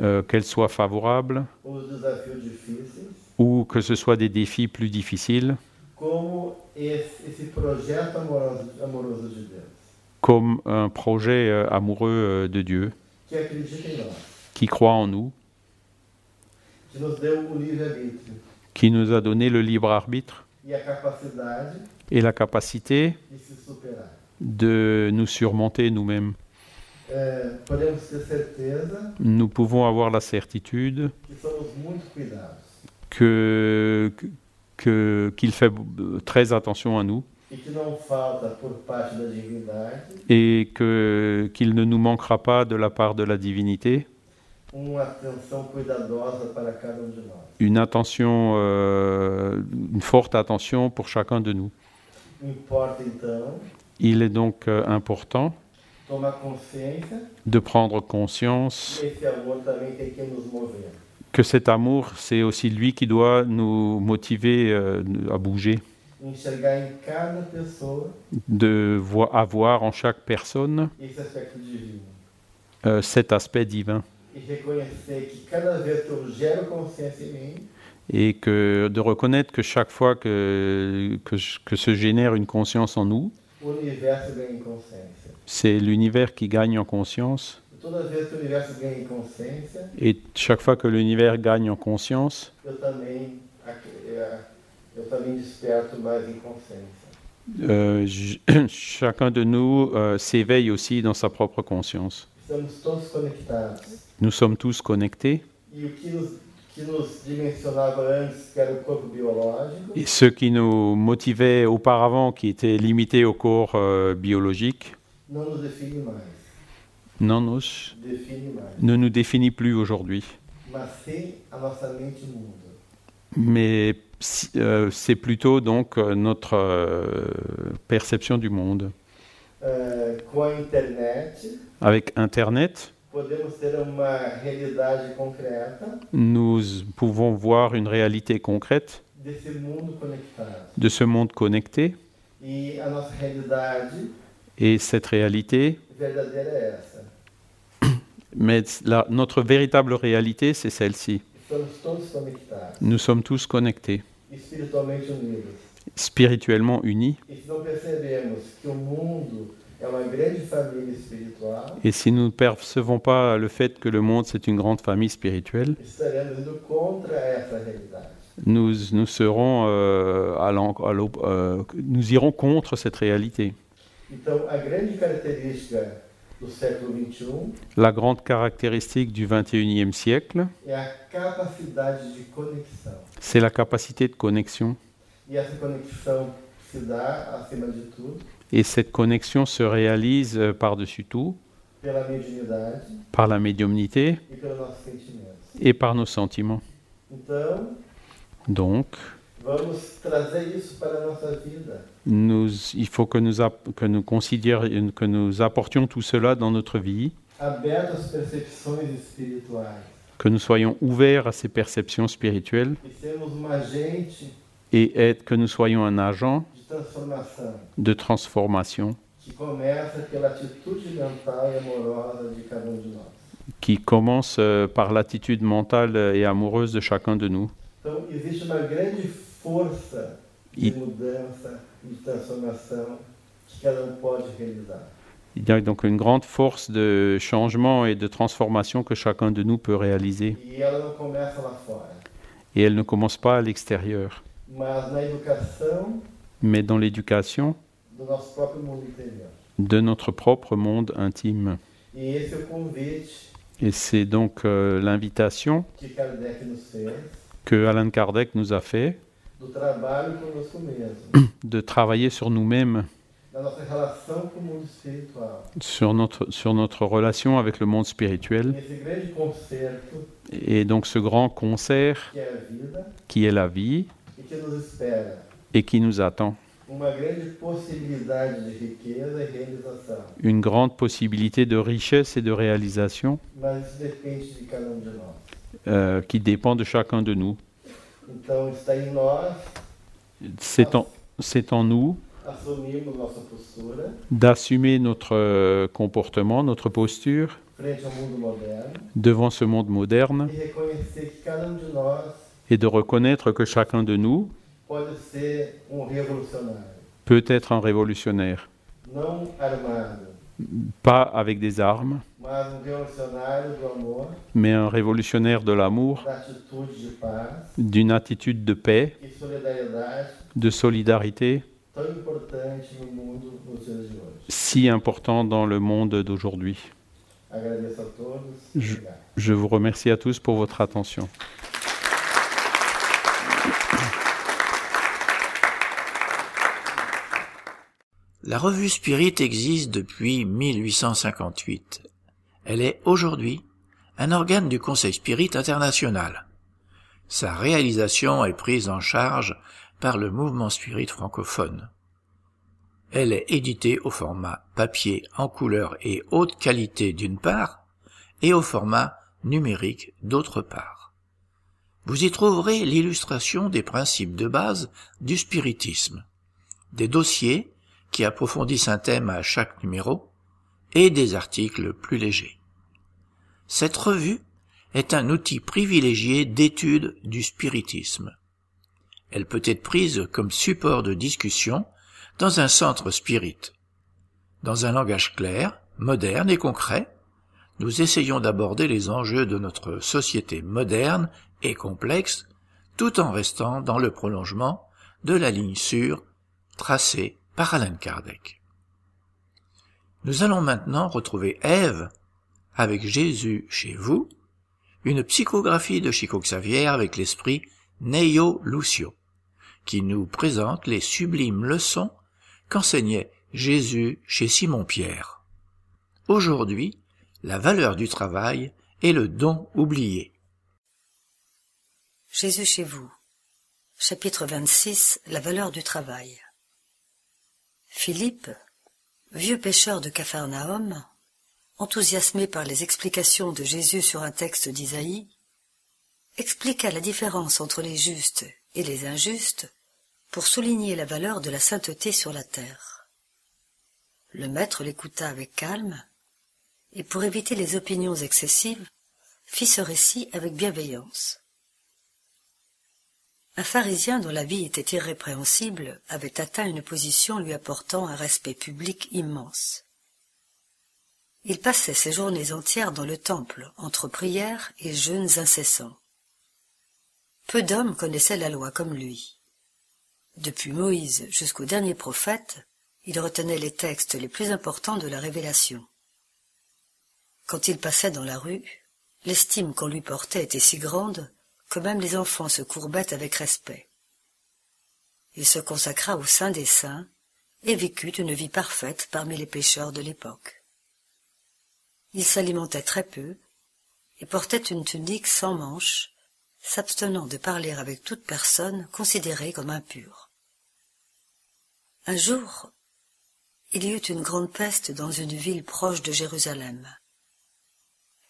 euh, qu'elles soient favorables ou que ce soit des défis plus difficiles, como esse, esse projeto amoroso, amoroso de Deus, comme un projet euh, amoureux euh, de Dieu qui croit en nous, qui nous a donné le libre arbitre et la capacité de nous surmonter nous-mêmes. Nous pouvons avoir la certitude qu'il fait très attention à nous e que não falta por parte da divindade et que qu'il ne nous manquera pas de la part de la divinité uma atenção cuidadosa para cada um de nós. une attention, euh, une forte attention pour chacun de nous. Importa então Il est donc euh, important tomar consciência de prendre conscience que esse amor também tem que nos mover. que cet amour, c'est aussi lui qui doit nous motiver euh, à bouger, De vo- avoir en chaque personne euh, cet aspect divin. E et que de reconnaître que chaque fois que, que, que se génère une conscience en nous, c'est l'univers qui gagne en conscience. E Et chaque fois que l'univers gagne en conscience, eu também, ac- eu também desperto mais em consciência. euh, j- chacun de nous euh, s'éveille aussi dans sa propre conscience. Estamos todos conectados. Nous sommes tous connectés E o que nos, que nos dimensionava antes, que era o corpo biológico, et ce qui nous motivait auparavant, qui était limité au corps euh, biologique, não nos define mais. non, nos- Define mais. ne nous définit plus aujourd'hui. Mas sim a nossa mente mundo. Mais euh, c'est plutôt donc euh, notre euh, perception du monde. Internet, Avec Internet, nous pouvons voir une réalité concrète de ce monde connecté. E Et cette réalité, mais la- notre véritable réalité, c'est celle-ci. Nous sommes tous connectés, spirituellement unis. Et si nous ne percevons pas le fait que le monde, c'est une grande famille spirituelle, nous, nous serons euh, à à euh, nous irons contre cette réalité. Então, a grande característica La grande caractéristique du 21e siècle, c'est la capacité de connexion. Et cette connexion se réalise euh, par-dessus tout. Par la médiumnité. Et par nos sentiments. Donc, vamos trazer isso para a nossa vida. nous, il faut que nous, que, nous considérions- que nous apportions tout cela dans notre vie, percepções espirituais. que nous soyons ouverts à ces perceptions spirituelles E sermos um agente et être, que nous soyons un agent de transformation e de um qui commence euh, par l'attitude mentale et amoureuse de chacun de nous. Então, força de E- mudança e de transformação que cada um pode realizar. Il y a donc une grande force de changement et de transformation que chacun de nous peut réaliser. E ela não começa lá fora, Et elle ne commence pas à l'extérieur, mas na educação mais dans l'éducation do nosso próprio mundo interior. de notre propre monde intime. E esse é o convite Et c'est donc euh, l'invitation que Kardec nos fez que Alan Kardec nous a fait do trabalho conosco mesmo, de travailler sur nous-mêmes, sur notre, sur notre relation avec le monde spirituel. Concerto Et donc ce grand concert qui est la vie e et qui nous attend. e. Une grande possibilité de richesse et de réalisation um euh, qui dépend de chacun de nous. Então está em nós C'est en, c'est en nous d'assumer notre euh, comportement, notre posture devant ce monde moderne e um et de reconnaître que chacun de nous um peut être un révolutionnaire, pas avec des armes, um mais un révolutionnaire de l'amour, d'une attitude de paix, e de solidarité, si important dans le monde d'aujourd'hui. Todos. Je-. Je vous remercie à tous pour votre attention. La revue Spirit existe depuis 1858. Elle est aujourd'hui un organe du Conseil Spirit international. Sa réalisation est prise en charge par le mouvement Spirit francophone. Elle est éditée au format papier en couleur et haute qualité d'une part, et au format numérique d'autre part. Vous y trouverez l'illustration des principes de base du spiritisme, des dossiers qui approfondissent un thème à chaque numéro, et des articles plus légers. Cette revue est un outil privilégié d'étude du spiritisme. Elle peut être prise comme support de discussion dans un centre spirit. Dans un langage clair, moderne et concret, nous essayons d'aborder les enjeux de notre société moderne et complexe, tout en restant dans le prolongement de la ligne sûre tracée par Alan Kardec. Nous allons maintenant retrouver Ève avec Jésus chez vous, une psychographie de Chico Xavier avec l'esprit Neio Lucio, qui nous présente les sublimes leçons qu'enseignait Jésus chez Simon-Pierre. Aujourd'hui, la valeur du travail et le don oublié. Jésus chez vous. Chapitre 26 La valeur du travail. Philippe, vieux pêcheur de Capharnaüm, enthousiasmé par les explications de Jésus sur un texte d'Isaïe, expliqua la différence entre les justes et les injustes pour souligner la valeur de la sainteté sur la terre. Le maître l'écouta avec calme, et pour éviter les opinions excessives, fit ce récit avec bienveillance. Un pharisien dont la vie était irrépréhensible avait atteint une position lui apportant un respect public immense. Il passait ses journées entières dans le temple, entre prières et jeûnes incessants. Peu d'hommes connaissaient la loi comme lui. Depuis Moïse jusqu'au dernier prophète, il retenait les textes les plus importants de la révélation. Quand il passait dans la rue, l'estime qu'on lui portait était si grande même les enfants se courbaient avec respect. Il se consacra au sein des saints et vécut une vie parfaite parmi les pécheurs de l'époque. Il s'alimentait très peu et portait une tunique sans manches, s'abstenant de parler avec toute personne considérée comme impure. Un jour, il y eut une grande peste dans une ville proche de Jérusalem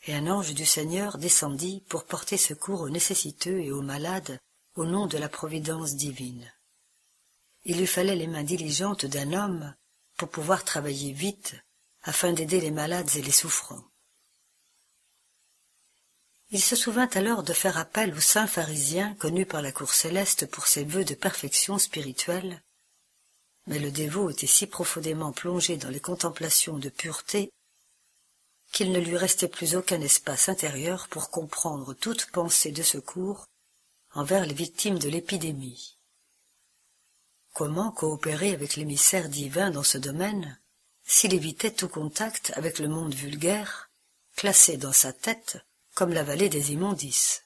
et un ange du Seigneur descendit pour porter secours aux nécessiteux et aux malades au nom de la providence divine. Il lui fallait les mains diligentes d'un homme pour pouvoir travailler vite afin d'aider les malades et les souffrants. Il se souvint alors de faire appel au saint pharisien connu par la cour céleste pour ses vœux de perfection spirituelle, mais le dévot était si profondément plongé dans les contemplations de pureté qu'il ne lui restait plus aucun espace intérieur pour comprendre toute pensée de secours envers les victimes de l'épidémie. Comment coopérer avec l'émissaire divin dans ce domaine s'il évitait tout contact avec le monde vulgaire, classé dans sa tête comme la vallée des immondices?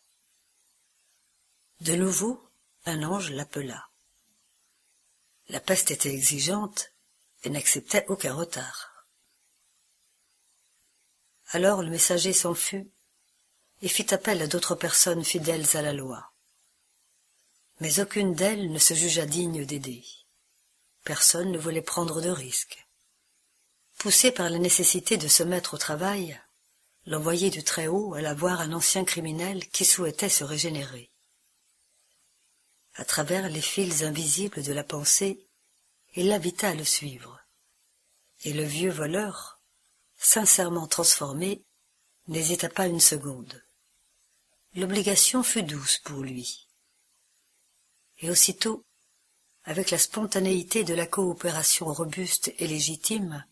De nouveau, un ange l'appela. La peste était exigeante et n'acceptait aucun retard. Alors le messager s'en fut et fit appel à d'autres personnes fidèles à la loi. Mais aucune d'elles ne se jugea digne d'aider. Personne ne voulait prendre de risques. Poussé par la nécessité de se mettre au travail, l'envoyé du Très-Haut alla voir un ancien criminel qui souhaitait se régénérer. À travers les fils invisibles de la pensée, il l'invita à le suivre. Et le vieux voleur, sincèrement transformé, n'hésita pas une seconde. L'obligation fut douce pour lui. Et aussitôt, avec la spontanéité de la coopération robuste et légitime,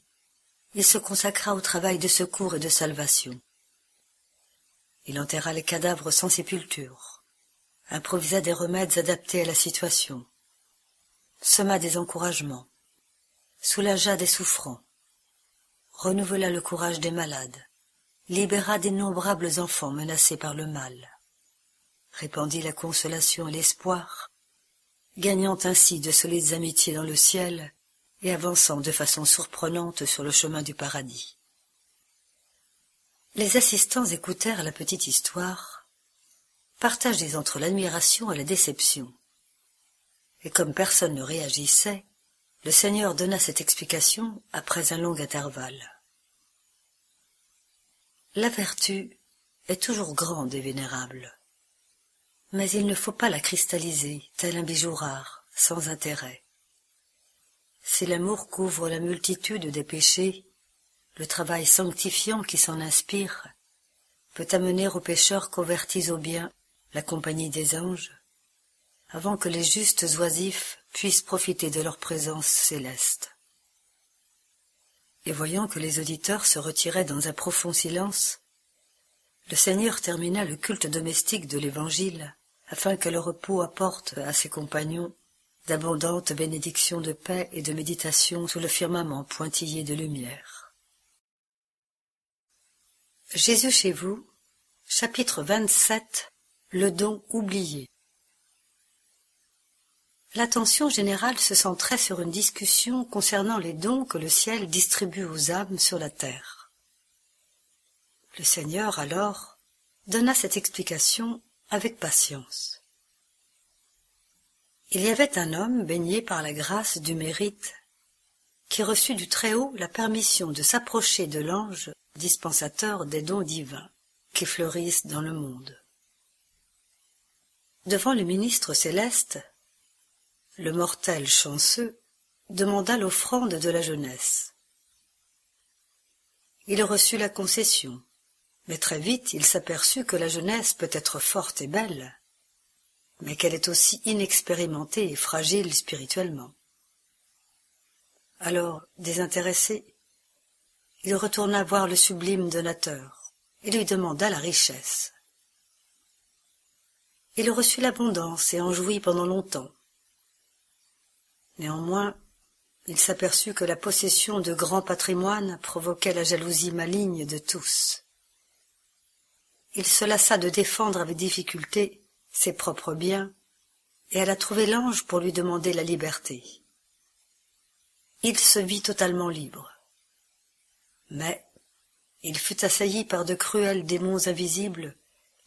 il se consacra au travail de secours et de salvation. Il enterra les cadavres sans sépulture, improvisa des remèdes adaptés à la situation, sema des encouragements, soulagea des souffrants, renouvela le courage des malades, libéra d'innombrables enfants menacés par le mal, répandit la consolation et l'espoir, gagnant ainsi de solides amitiés dans le ciel et avançant de façon surprenante sur le chemin du paradis. Les assistants écoutèrent la petite histoire, partagés entre l'admiration et la déception. Et comme personne ne réagissait, le Seigneur donna cette explication après un long intervalle. La vertu est toujours grande et vénérable, mais il ne faut pas la cristalliser tel un bijou rare, sans intérêt. Si l'amour couvre la multitude des péchés, le travail sanctifiant qui s'en inspire peut amener aux pécheurs convertis au bien la compagnie des anges, avant que les justes oisifs puissent profiter de leur présence céleste. Et voyant que les auditeurs se retiraient dans un profond silence, le Seigneur termina le culte domestique de l'Évangile, afin que le repos apporte à ses compagnons d'abondantes bénédictions de paix et de méditation sous le firmament pointillé de lumière. Jésus chez vous, chapitre 27 Le don oublié L'attention générale se centrait sur une discussion concernant les dons que le ciel distribue aux âmes sur la terre. Le Seigneur, alors, donna cette explication avec patience. Il y avait un homme baigné par la grâce du mérite qui reçut du Très-Haut la permission de s'approcher de l'ange dispensateur des dons divins qui fleurissent dans le monde. Devant le ministre céleste, le mortel chanceux demanda l'offrande de la jeunesse. Il reçut la concession, mais très vite il s'aperçut que la jeunesse peut être forte et belle, mais qu'elle est aussi inexpérimentée et fragile spirituellement. Alors, désintéressé, il retourna voir le sublime donateur et lui demanda la richesse. Il reçut l'abondance et en jouit pendant longtemps. Néanmoins, il s'aperçut que la possession de grands patrimoines provoquait la jalousie maligne de tous. Il se lassa de défendre avec difficulté ses propres biens et alla trouver l'ange pour lui demander la liberté. Il se vit totalement libre. Mais il fut assailli par de cruels démons invisibles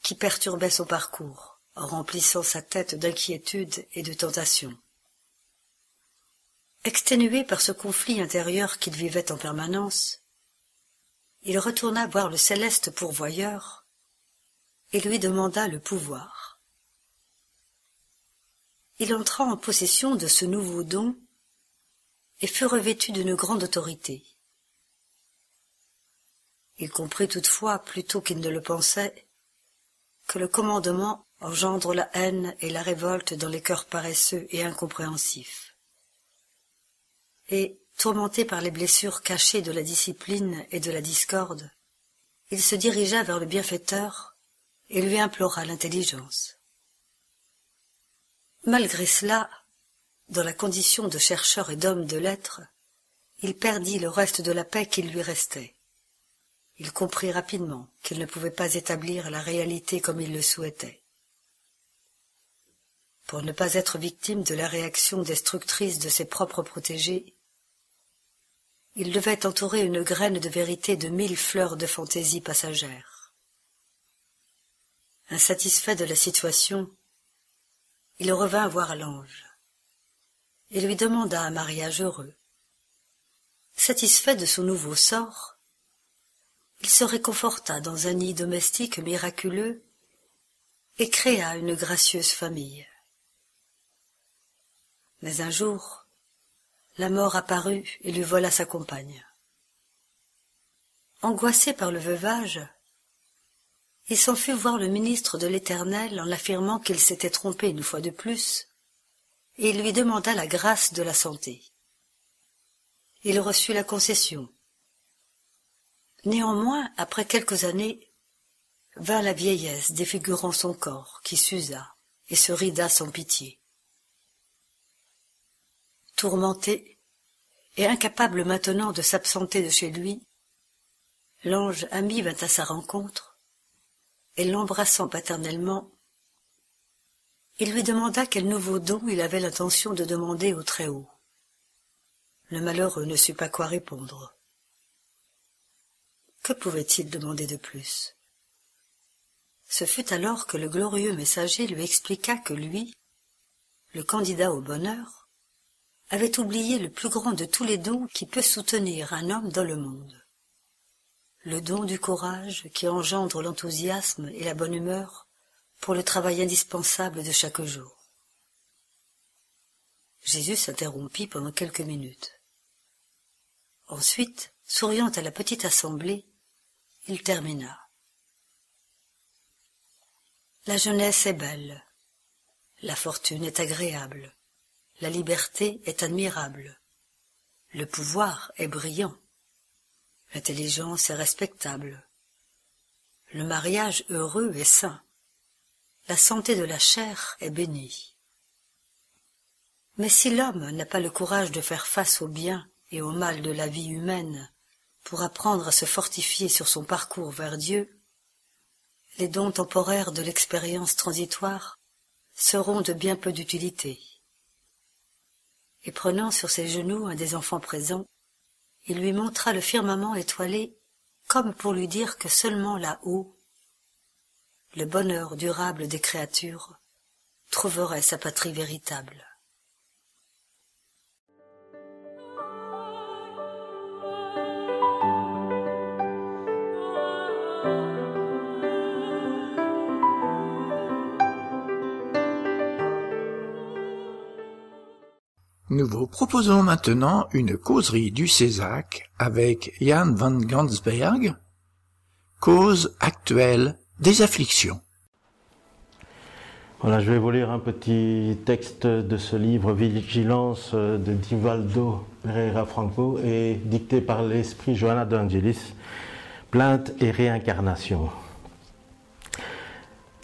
qui perturbaient son parcours, remplissant sa tête d'inquiétude et de tentation. Exténué par ce conflit intérieur qu'il vivait en permanence, il retourna voir le céleste pourvoyeur et lui demanda le pouvoir. Il entra en possession de ce nouveau don et fut revêtu d'une grande autorité. Il comprit toutefois, plutôt qu'il ne le pensait, que le commandement engendre la haine et la révolte dans les cœurs paresseux et incompréhensifs. Et, tourmenté par les blessures cachées de la discipline et de la discorde, il se dirigea vers le bienfaiteur et lui implora l'intelligence. Malgré cela, dans la condition de chercheur et d'homme de lettres, il perdit le reste de la paix qu'il lui restait. Il comprit rapidement qu'il ne pouvait pas établir la réalité comme il le souhaitait. Pour ne pas être victime de la réaction destructrice de ses propres protégés, il devait entourer une graine de vérité de mille fleurs de fantaisie passagères. Insatisfait de la situation, il revint voir l'ange et lui demanda un mariage heureux. Satisfait de son nouveau sort, il se réconforta dans un nid domestique miraculeux et créa une gracieuse famille. Mais un jour, la mort apparut et lui vola sa compagne. Angoissé par le veuvage, il s'en fut voir le ministre de l'Éternel en affirmant qu'il s'était trompé une fois de plus, et il lui demanda la grâce de la santé. Il reçut la concession, Néanmoins, après quelques années, vint la vieillesse défigurant son corps, qui s'usa et se rida sans pitié. Tourmenté et incapable maintenant de s'absenter de chez lui, l'ange ami vint à sa rencontre, et l'embrassant paternellement, il lui demanda quel nouveau don il avait l'intention de demander au Très-Haut. Le malheureux ne sut pas quoi répondre. Que pouvait-il demander de plus? Ce fut alors que le glorieux messager lui expliqua que lui, le candidat au bonheur, avait oublié le plus grand de tous les dons qui peut soutenir un homme dans le monde. Le don du courage qui engendre l'enthousiasme et la bonne humeur pour le travail indispensable de chaque jour. Jésus s'interrompit pendant quelques minutes. Ensuite, souriant à la petite assemblée, il termina. La jeunesse est belle, la fortune est agréable, la liberté est admirable, le pouvoir est brillant, l'intelligence est respectable, le mariage heureux est sain, la santé de la chair est bénie. Mais si l'homme n'a pas le courage de faire face au bien et au mal de la vie humaine, pour apprendre à se fortifier sur son parcours vers Dieu, les dons temporaires de l'expérience transitoire seront de bien peu d'utilité. Et prenant sur ses genoux un des enfants présents, il lui montra le firmament étoilé comme pour lui dire que seulement là-haut, le bonheur durable des créatures trouverait sa patrie véritable. Nous vous proposons maintenant une causerie du Césac avec Jan van Gansberg, cause actuelle des afflictions. Voilà, je vais vous lire un petit texte de ce livre Vigilance de Divaldo Pereira Franco et dicté par l'esprit Johanna d'Angelis, Plainte et réincarnation.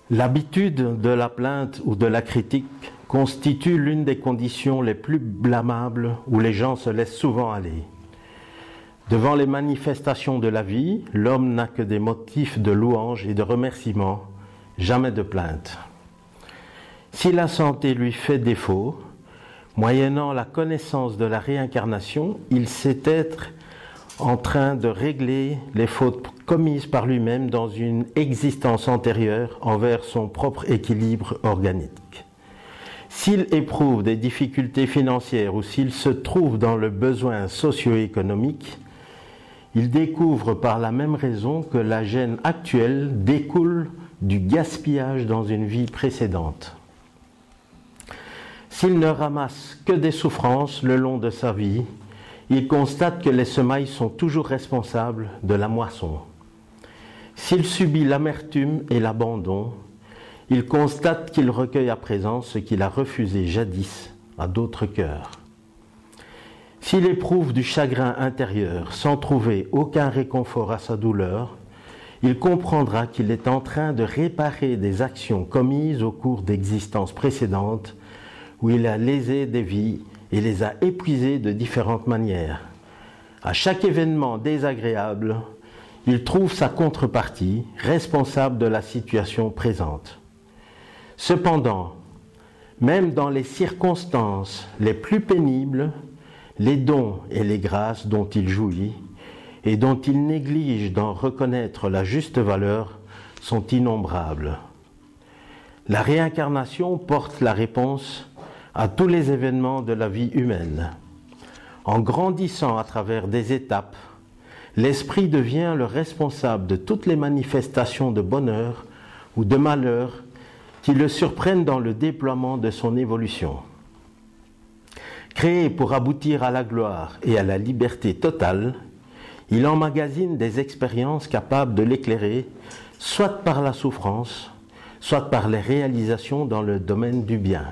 L'habitude de la plainte ou de la critique constitue l'une des conditions les plus blâmables où les gens se laissent souvent aller. Devant les manifestations de la vie, l'homme n'a que des motifs de louange et de remerciement, jamais de plainte. Si la santé lui fait défaut, moyennant la connaissance de la réincarnation, il sait être en train de régler les fautes commises par lui-même dans une existence antérieure envers son propre équilibre organique. S'il éprouve des difficultés financières ou s'il se trouve dans le besoin socio-économique, il découvre par la même raison que la gêne actuelle découle du gaspillage dans une vie précédente. S'il ne ramasse que des souffrances le long de sa vie, il constate que les semailles sont toujours responsables de la moisson. S'il subit l'amertume et l'abandon, il constate qu'il recueille à présent ce qu'il a refusé jadis à d'autres cœurs. S'il éprouve du chagrin intérieur sans trouver aucun réconfort à sa douleur, il comprendra qu'il est en train de réparer des actions commises au cours d'existences précédentes où il a lésé des vies et les a épuisées de différentes manières. À chaque événement désagréable, il trouve sa contrepartie responsable de la situation présente. Cependant, même dans les circonstances les plus pénibles, les dons et les grâces dont il jouit et dont il néglige d'en reconnaître la juste valeur sont innombrables. La réincarnation porte la réponse à tous les événements de la vie humaine. En grandissant à travers des étapes, l'esprit devient le responsable de toutes les manifestations de bonheur ou de malheur qui le surprennent dans le déploiement de son évolution. Créé pour aboutir à la gloire et à la liberté totale, il emmagasine des expériences capables de l'éclairer, soit par la souffrance, soit par les réalisations dans le domaine du bien.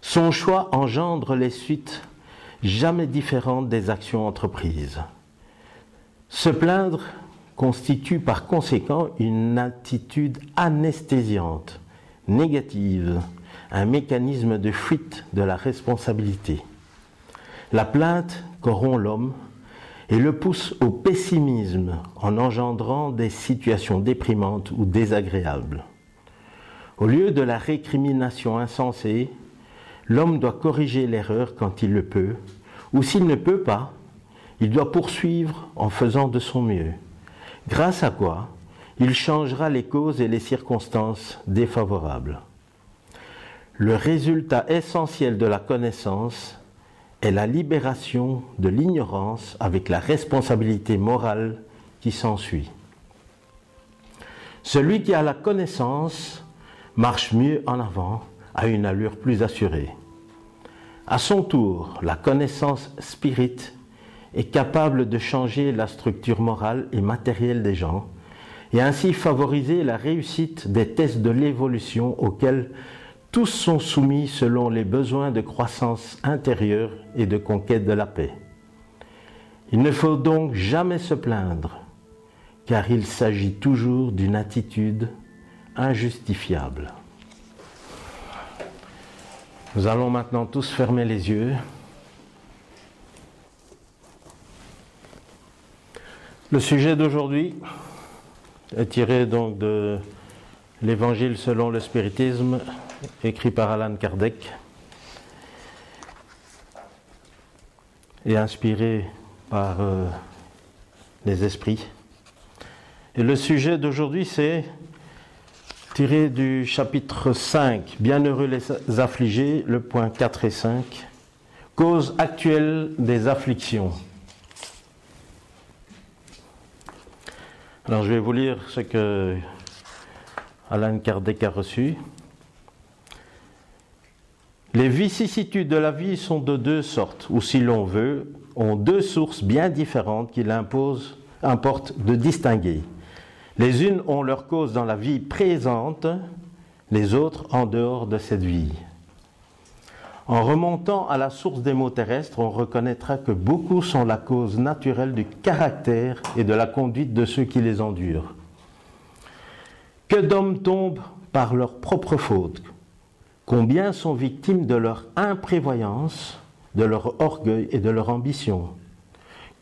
Son choix engendre les suites jamais différentes des actions entreprises. Se plaindre constitue par conséquent une attitude anesthésiante, négative, un mécanisme de fuite de la responsabilité. La plainte corrompt l'homme et le pousse au pessimisme en engendrant des situations déprimantes ou désagréables. Au lieu de la récrimination insensée, l'homme doit corriger l'erreur quand il le peut, ou s'il ne peut pas, il doit poursuivre en faisant de son mieux, grâce à quoi il changera les causes et les circonstances défavorables. Le résultat essentiel de la connaissance est la libération de l'ignorance avec la responsabilité morale qui s'ensuit. Celui qui a la connaissance marche mieux en avant, à une allure plus assurée. À son tour, la connaissance spirite est capable de changer la structure morale et matérielle des gens et ainsi favoriser la réussite des tests de l'évolution auxquels tous sont soumis selon les besoins de croissance intérieure et de conquête de la paix. Il ne faut donc jamais se plaindre, car il s'agit toujours d'une attitude injustifiable. Nous allons maintenant tous fermer les yeux. Le sujet d'aujourd'hui est tiré donc de l'Évangile selon le spiritisme écrit par Alan Kardec et inspiré par euh, les esprits. Et le sujet d'aujourd'hui, c'est tiré du chapitre 5, Bienheureux les affligés, le point 4 et 5, cause actuelle des afflictions. Alors je vais vous lire ce que Alan Kardec a reçu. Les vicissitudes de la vie sont de deux sortes, ou si l'on veut, ont deux sources bien différentes qu'il importe de distinguer. Les unes ont leur cause dans la vie présente, les autres en dehors de cette vie. En remontant à la source des mots terrestres, on reconnaîtra que beaucoup sont la cause naturelle du caractère et de la conduite de ceux qui les endurent. Que d'hommes tombent par leur propre faute, combien sont victimes de leur imprévoyance, de leur orgueil et de leur ambition.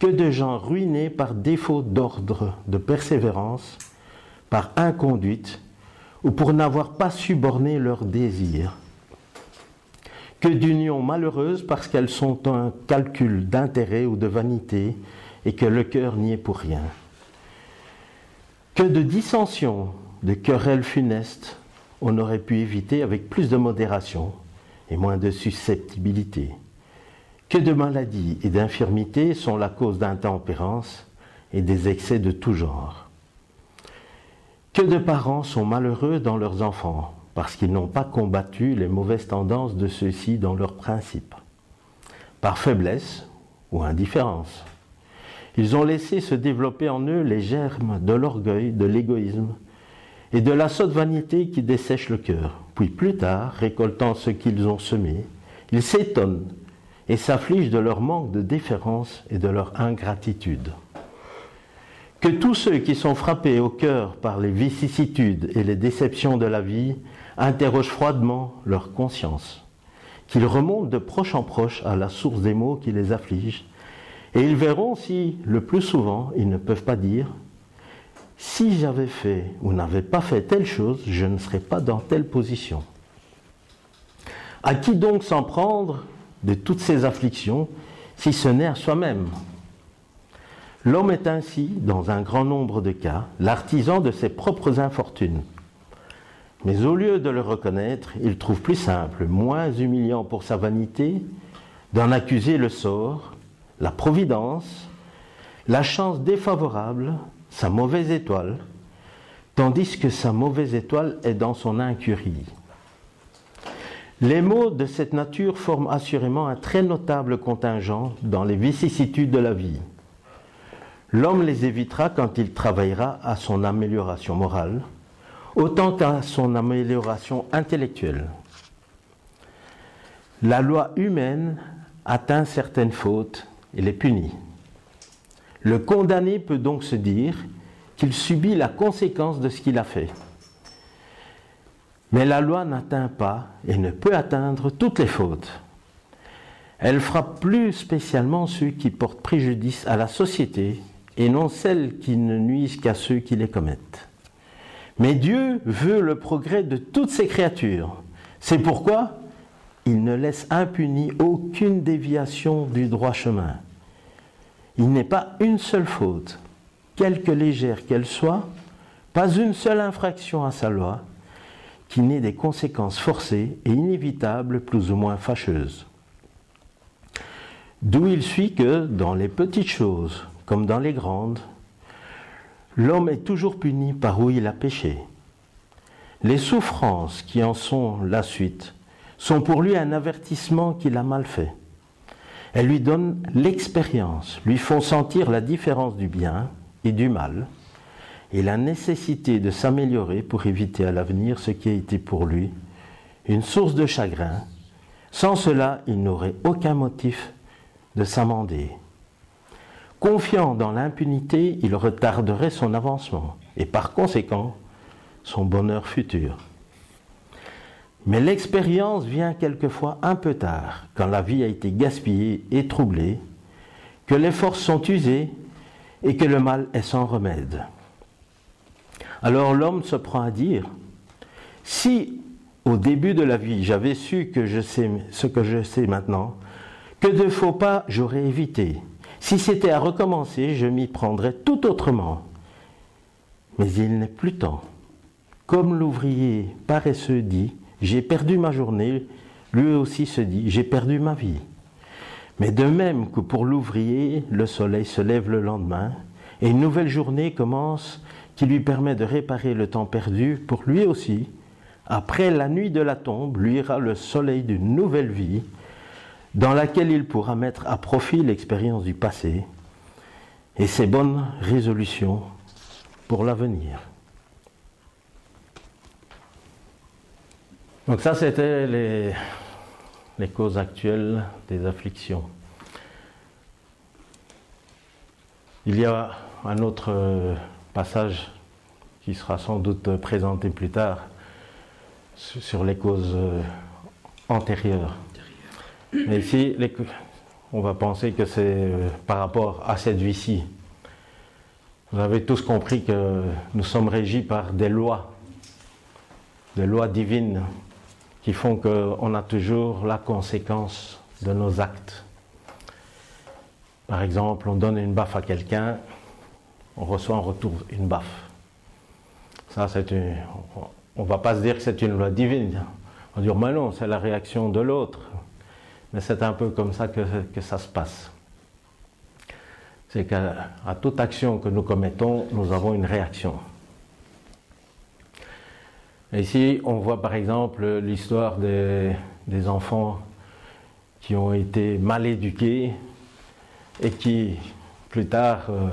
Que de gens ruinés par défaut d'ordre, de persévérance, par inconduite ou pour n'avoir pas su borner leurs désirs. Que d'unions malheureuses parce qu'elles sont un calcul d'intérêt ou de vanité et que le cœur n'y est pour rien. Que de dissensions, de querelles funestes on aurait pu éviter avec plus de modération et moins de susceptibilité. Que de maladies et d'infirmités sont la cause d'intempérance et des excès de tout genre. Que de parents sont malheureux dans leurs enfants parce qu'ils n'ont pas combattu les mauvaises tendances de ceux-ci dans leurs principes, par faiblesse ou indifférence. Ils ont laissé se développer en eux les germes de l'orgueil, de l'égoïsme et de la sotte vanité qui dessèche le cœur. Puis plus tard, récoltant ce qu'ils ont semé, ils s'étonnent et s'affligent de leur manque de déférence et de leur ingratitude. Que tous ceux qui sont frappés au cœur par les vicissitudes et les déceptions de la vie interrogent froidement leur conscience, qu'ils remontent de proche en proche à la source des maux qui les affligent, et ils verront si, le plus souvent, ils ne peuvent pas dire si j'avais fait ou n'avais pas fait telle chose, je ne serais pas dans telle position. À qui donc s'en prendre de toutes ces afflictions si ce n'est à soi-même? L'homme est ainsi, dans un grand nombre de cas, l'artisan de ses propres infortunes. Mais au lieu de le reconnaître, il trouve plus simple, moins humiliant pour sa vanité, d'en accuser le sort, la providence, la chance défavorable, sa mauvaise étoile, tandis que sa mauvaise étoile est dans son incurie. Les mots de cette nature forment assurément un très notable contingent dans les vicissitudes de la vie. L'homme les évitera quand il travaillera à son amélioration morale, autant qu'à son amélioration intellectuelle. La loi humaine atteint certaines fautes et les punit. Le condamné peut donc se dire qu'il subit la conséquence de ce qu'il a fait. Mais la loi n'atteint pas et ne peut atteindre toutes les fautes. Elle frappe plus spécialement ceux qui portent préjudice à la société et non celles qui ne nuisent qu'à ceux qui les commettent. Mais Dieu veut le progrès de toutes ses créatures. C'est pourquoi il ne laisse impunie aucune déviation du droit chemin. Il n'est pas une seule faute, quelque légère qu'elle soit, pas une seule infraction à sa loi, qui n'ait des conséquences forcées et inévitables plus ou moins fâcheuses. D'où il suit que, dans les petites choses comme dans les grandes, l'homme est toujours puni par où il a péché. Les souffrances qui en sont la suite sont pour lui un avertissement qu'il a mal fait. Elles lui donnent l'expérience, lui font sentir la différence du bien et du mal, et la nécessité de s'améliorer pour éviter à l'avenir ce qui a été pour lui une source de chagrin. Sans cela, il n'aurait aucun motif de s'amender. Confiant dans l'impunité, il retarderait son avancement et par conséquent son bonheur futur. Mais l'expérience vient quelquefois un peu tard, quand la vie a été gaspillée et troublée, que les forces sont usées et que le mal est sans remède. Alors l'homme se prend à dire, si au début de la vie j'avais su que je sais ce que je sais maintenant, que de faux pas j'aurais évité. Si c'était à recommencer, je m'y prendrais tout autrement. Mais il n'est plus temps. Comme l'ouvrier paresseux dit, j'ai perdu ma journée, lui aussi se dit, j'ai perdu ma vie. Mais de même que pour l'ouvrier, le soleil se lève le lendemain, et une nouvelle journée commence qui lui permet de réparer le temps perdu, pour lui aussi, après la nuit de la tombe, lui ira le soleil d'une nouvelle vie, dans laquelle il pourra mettre à profit l'expérience du passé et ses bonnes résolutions pour l'avenir. Donc ça, c'était les, causes actuelles des afflictions. Il y a un autre euh, passage qui sera sans doute présenté plus tard sur les causes euh, antérieures. Mais ici, on va penser que c'est euh, par rapport à cette vie-ci. Vous avez tous compris que nous sommes régis par des lois, des lois divines qui font qu'on a toujours la conséquence de nos actes. Par exemple, on donne une baffe à quelqu'un, on reçoit en retour une baffe. Ça, c'est on ne va pas se dire que c'est une loi divine. On va dire, mais non, c'est la réaction de l'autre. Mais c'est un peu comme ça que, ça se passe. C'est qu'à toute action que nous commettons, nous avons une réaction. ici, on voit par exemple l'histoire des, enfants qui ont été mal éduqués et qui, plus tard, euh,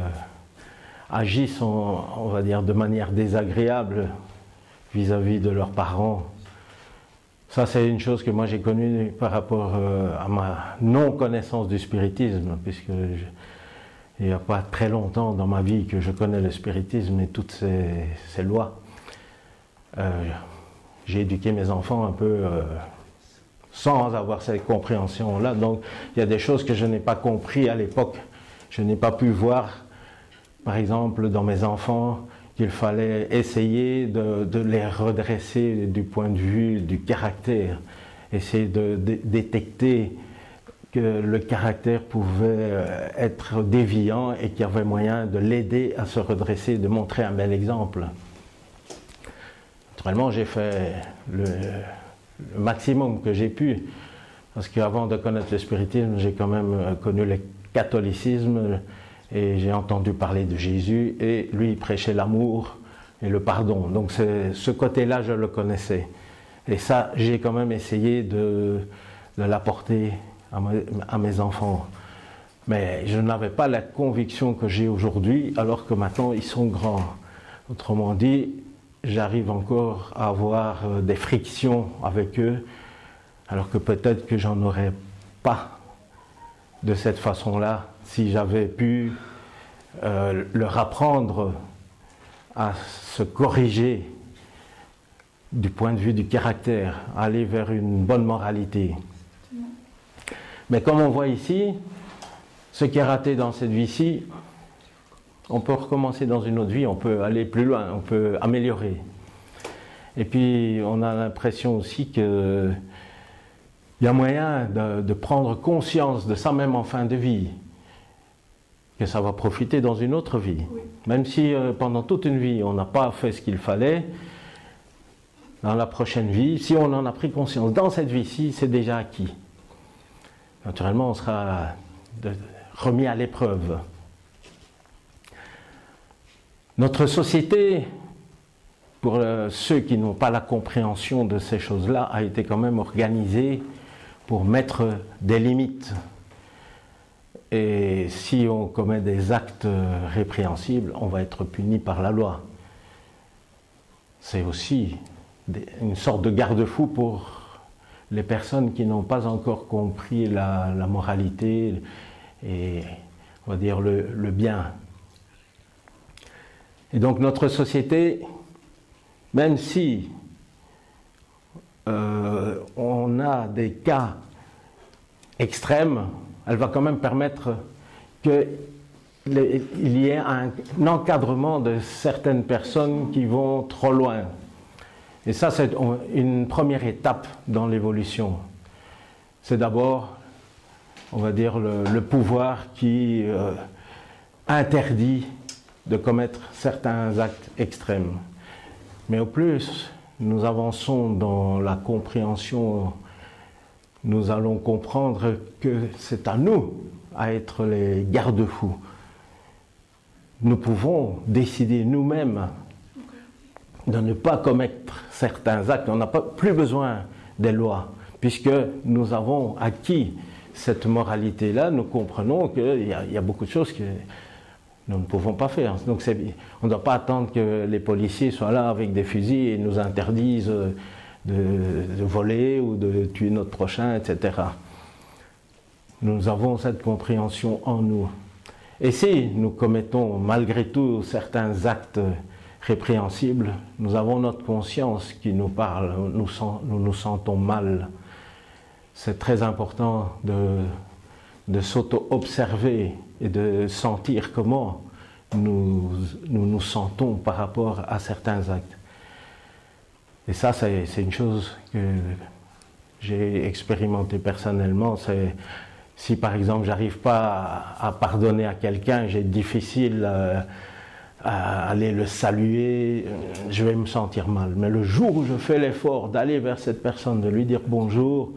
agissent, on, va dire, de manière désagréable vis-à-vis de leurs parents. Ça, c'est une chose que moi j'ai connue par rapport euh, à ma non-connaissance du spiritisme, puisque il n'y a pas très longtemps dans ma vie que je connais le spiritisme et toutes ces, lois. Euh, j'ai éduqué mes enfants un peu euh, sans avoir cette compréhension-là. Donc, il y a des choses que je n'ai pas compris à l'époque. Je n'ai pas pu voir, par exemple, dans mes enfants, qu'il fallait essayer de, les redresser du point de vue du caractère, essayer de, détecter que le caractère pouvait euh, être déviant et qu'il y avait moyen de l'aider à se redresser, de montrer un bel exemple. Naturellement, j'ai fait le, maximum que j'ai pu, parce qu'avant de connaître le spiritisme, j'ai quand même euh, connu le catholicisme, et j'ai entendu parler de Jésus et lui il prêchait l'amour et le pardon. Donc ce côté-là, je le connaissais. Et ça, j'ai quand même essayé de, l'apporter à, mes enfants. Mais je n'avais pas la conviction que j'ai aujourd'hui, alors que maintenant ils sont grands. Autrement dit, j'arrive encore à avoir euh, des frictions avec eux, alors que peut-être que j'en aurais pas de cette façon-là si j'avais pu euh, leur apprendre à se corriger du point de vue du caractère, aller vers une bonne moralité. Mais comme on voit ici, ce qui est raté dans cette vie-ci, on peut recommencer dans une autre vie, on peut aller plus loin, on peut améliorer. Et puis on a l'impression aussi qu'il y a moyen de, de, prendre conscience de ça même en fin de vie, que ça va profiter dans une autre vie. Oui. Même si euh, pendant toute une vie on n'a pas fait ce qu'il fallait, dans la prochaine vie, si on en a pris conscience dans cette vie-ci, c'est déjà acquis. Naturellement, on sera remis à l'épreuve. Notre société, pour euh, ceux qui n'ont pas la compréhension de ces choses-là, a été quand même organisée pour mettre des limites. Et si on commet des actes répréhensibles, on va être puni par la loi. C'est aussi une sorte de garde-fou pour les personnes qui n'ont pas encore compris la, moralité et, on va dire, le, le, bien. Et donc notre société, même si euh, on a des cas extrêmes, elle va quand même permettre qu'il y ait un, encadrement de certaines personnes qui vont trop loin. Et ça, c'est une première étape dans l'évolution. C'est d'abord, on va dire, le, le pouvoir qui euh, interdit de commettre certains actes extrêmes. Mais au plus, nous avançons dans la compréhension, nous allons comprendre que c'est à nous à être les garde-fous. Nous pouvons décider nous-mêmes de ne pas commettre certains actes. On n'a pas plus besoin des lois, puisque nous avons acquis cette moralité-là, nous comprenons qu'il y, a beaucoup de choses que nous ne pouvons pas faire. Donc on ne doit pas attendre que les policiers soient là avec des fusils et nous interdisent de, voler ou de tuer notre prochain, etc. Nous avons cette compréhension en nous. Et si nous commettons malgré tout certains actes répréhensible, nous avons notre conscience qui nous parle, nous nous, sentons mal. C'est très important de, s'auto-observer et de sentir comment nous, nous sentons par rapport à certains actes. Et ça, c'est une chose que j'ai expérimenté personnellement. Si par exemple j'arrive pas à, pardonner à quelqu'un, j'ai difficile. Euh, à aller le saluer, je vais me sentir mal. Mais le jour où je fais l'effort d'aller vers cette personne, de lui dire bonjour,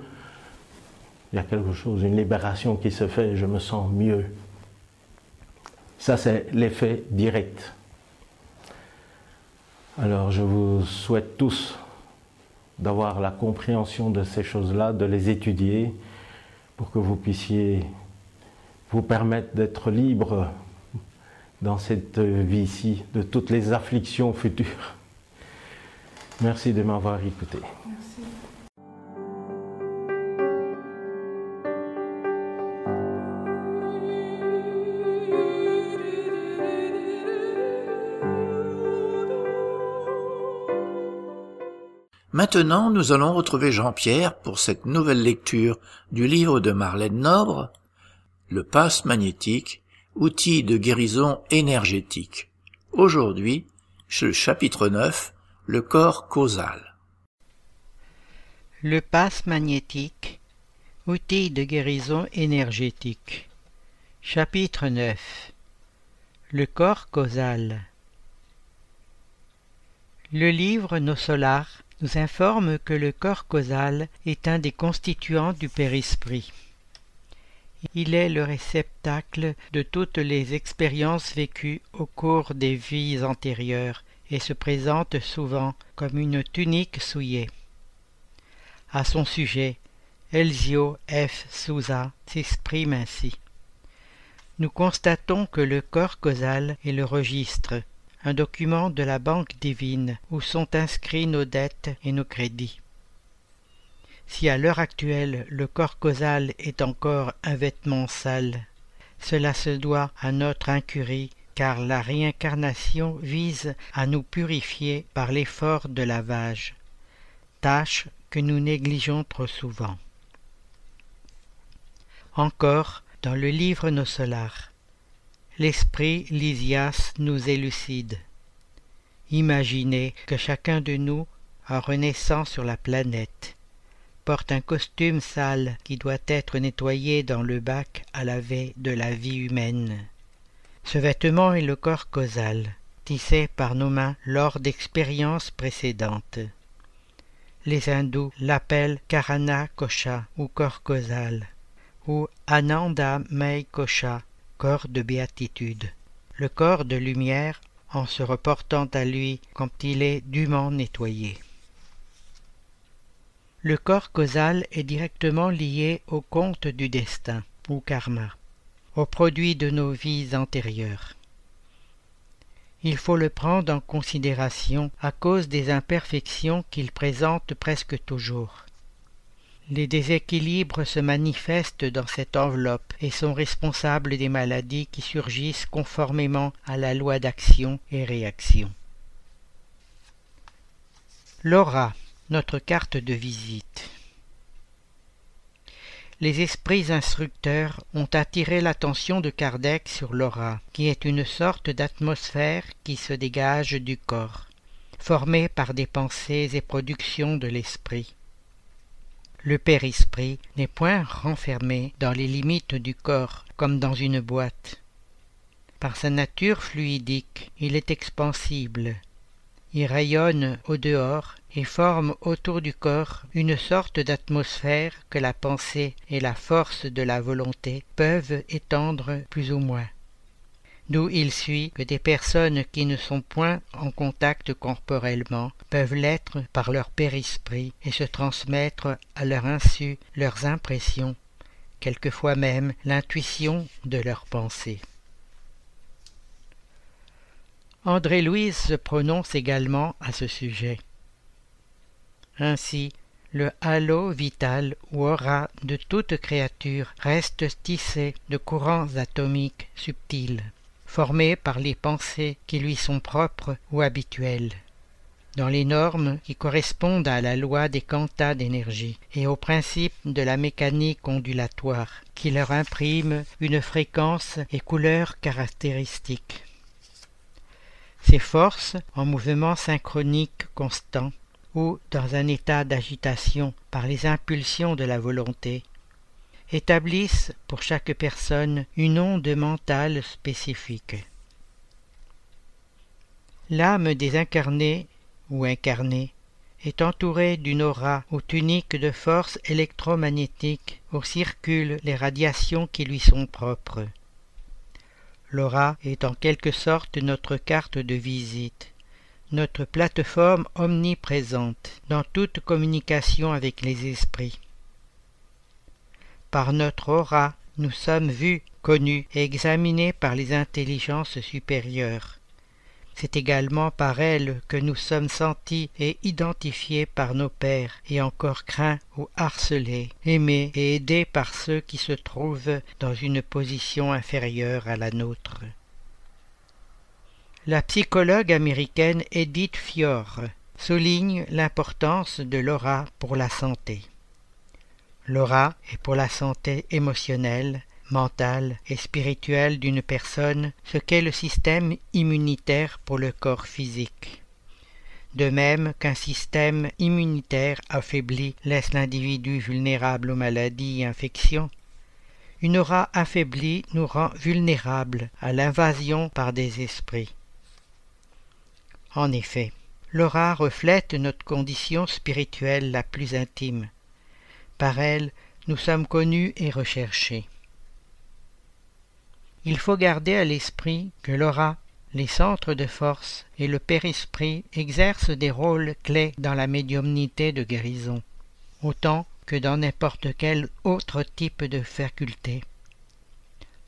il y a quelque chose, une libération qui se fait je me sens mieux. Ça, c'est l'effet direct. Alors, je vous souhaite tous d'avoir la compréhension de ces choses-là, de les étudier, pour que vous puissiez vous permettre d'être libre dans cette vie-ci, de toutes les afflictions futures. Merci de m'avoir écouté. Maintenant, nous allons retrouver Jean-Pierre pour cette nouvelle lecture du livre de Marlène Nobre, Le passe magnétique, outil de guérison énergétique. Aujourd'hui, le chapitre 9, le corps causal. Le passe magnétique, outil de guérison énergétique. Chapitre 9 Le corps causal. Le livre Nos Solars nous informe que le corps causal est un des constituants du périsprit. Il est le réceptacle de toutes les expériences vécues au cours des vies antérieures et se présente souvent comme une tunique souillée. À son sujet, Elzio F. Souza s'exprime ainsi. Nous constatons que le corps causal est le registre, un document de la banque divine où sont inscrits nos dettes et nos crédits. Si à l'heure actuelle le corps causal est encore un vêtement sale, cela se doit à notre incurie car la réincarnation vise à nous purifier par l'effort de lavage, tâche que nous négligeons trop souvent. Encore, dans le livre Nos Solars, l'esprit Lysias nous élucide. Imaginez que chacun de nous, en renaissant sur la planète, porte un costume sale qui doit être nettoyé dans le bac à laver de la vie humaine. Ce vêtement est le corps causal, tissé par nos mains lors d'expériences précédentes. Les hindous l'appellent Karana Kosha ou corps causal, ou Ananda May Kosha, corps de béatitude, le corps de lumière en se reportant à lui quand il est dûment nettoyé. Le corps causal est directement lié au compte du destin, ou karma, au produit de nos vies antérieures. Il faut le prendre en considération à cause des imperfections qu'il présente presque toujours. Les déséquilibres se manifestent dans cette enveloppe et sont responsables des maladies qui surgissent conformément à la loi d'action et réaction. L'aura, notre carte de visite. Les esprits instructeurs ont attiré l'attention de Kardec sur l'aura, qui est une sorte d'atmosphère qui se dégage du corps, formée par des pensées et productions de l'esprit le père-esprit n'est point renfermé dans les limites du corps comme dans une boîte. Par sa nature fluidique, il est expansible. Il rayonne au dehors et forme autour du corps une sorte d'atmosphère que la pensée et la force de la volonté peuvent étendre plus ou moins d'où il suit que des personnes qui ne sont point en contact corporellement peuvent l'être par leur périsprit et se transmettre à leur insu leurs impressions, quelquefois même l'intuition de leurs pensées. André-Louise se prononce également à ce sujet. Ainsi, le halo vital ou aura de toute créature reste tissé de courants atomiques subtils formé par les pensées qui lui sont propres ou habituelles, dans les normes qui correspondent à la loi des quantas d'énergie et aux principes de la mécanique ondulatoire, qui leur impriment une fréquence et couleur caractéristiques. Ces forces, en mouvement synchronique constant, ou dans un état d'agitation par les impulsions de la volonté, établissent pour chaque personne une onde mentale spécifique. L'âme désincarnée ou incarnée est entourée d'une aura ou tunique de force électromagnétique où circulent les radiations qui lui sont propres. L'aura est en quelque sorte notre carte de visite, notre plateforme omniprésente dans toute communication avec les esprits. Par notre aura, nous sommes vus, connus et examinés par les intelligences supérieures. C'est également par elle que nous sommes sentis et identifiés par nos pères, et encore craints ou harcelés, aimés et aidés par ceux qui se trouvent dans une position inférieure à la nôtre. La psychologue américaine Edith Fior souligne l'importance de l'aura pour la santé. L'aura est pour la santé émotionnelle, mentale et spirituelle d'une personne ce qu'est le système immunitaire pour le corps physique. De même qu'un système immunitaire affaibli laisse l'individu vulnérable aux maladies et infections, une aura affaiblie nous rend vulnérables à l'invasion par des esprits. En effet, l'aura reflète notre condition spirituelle la plus intime. Par elle, nous sommes connus et recherchés. Il faut garder à l'esprit que l'aura, les centres de force et le périsprit exercent des rôles clés dans la médiumnité de guérison, autant que dans n'importe quel autre type de faculté.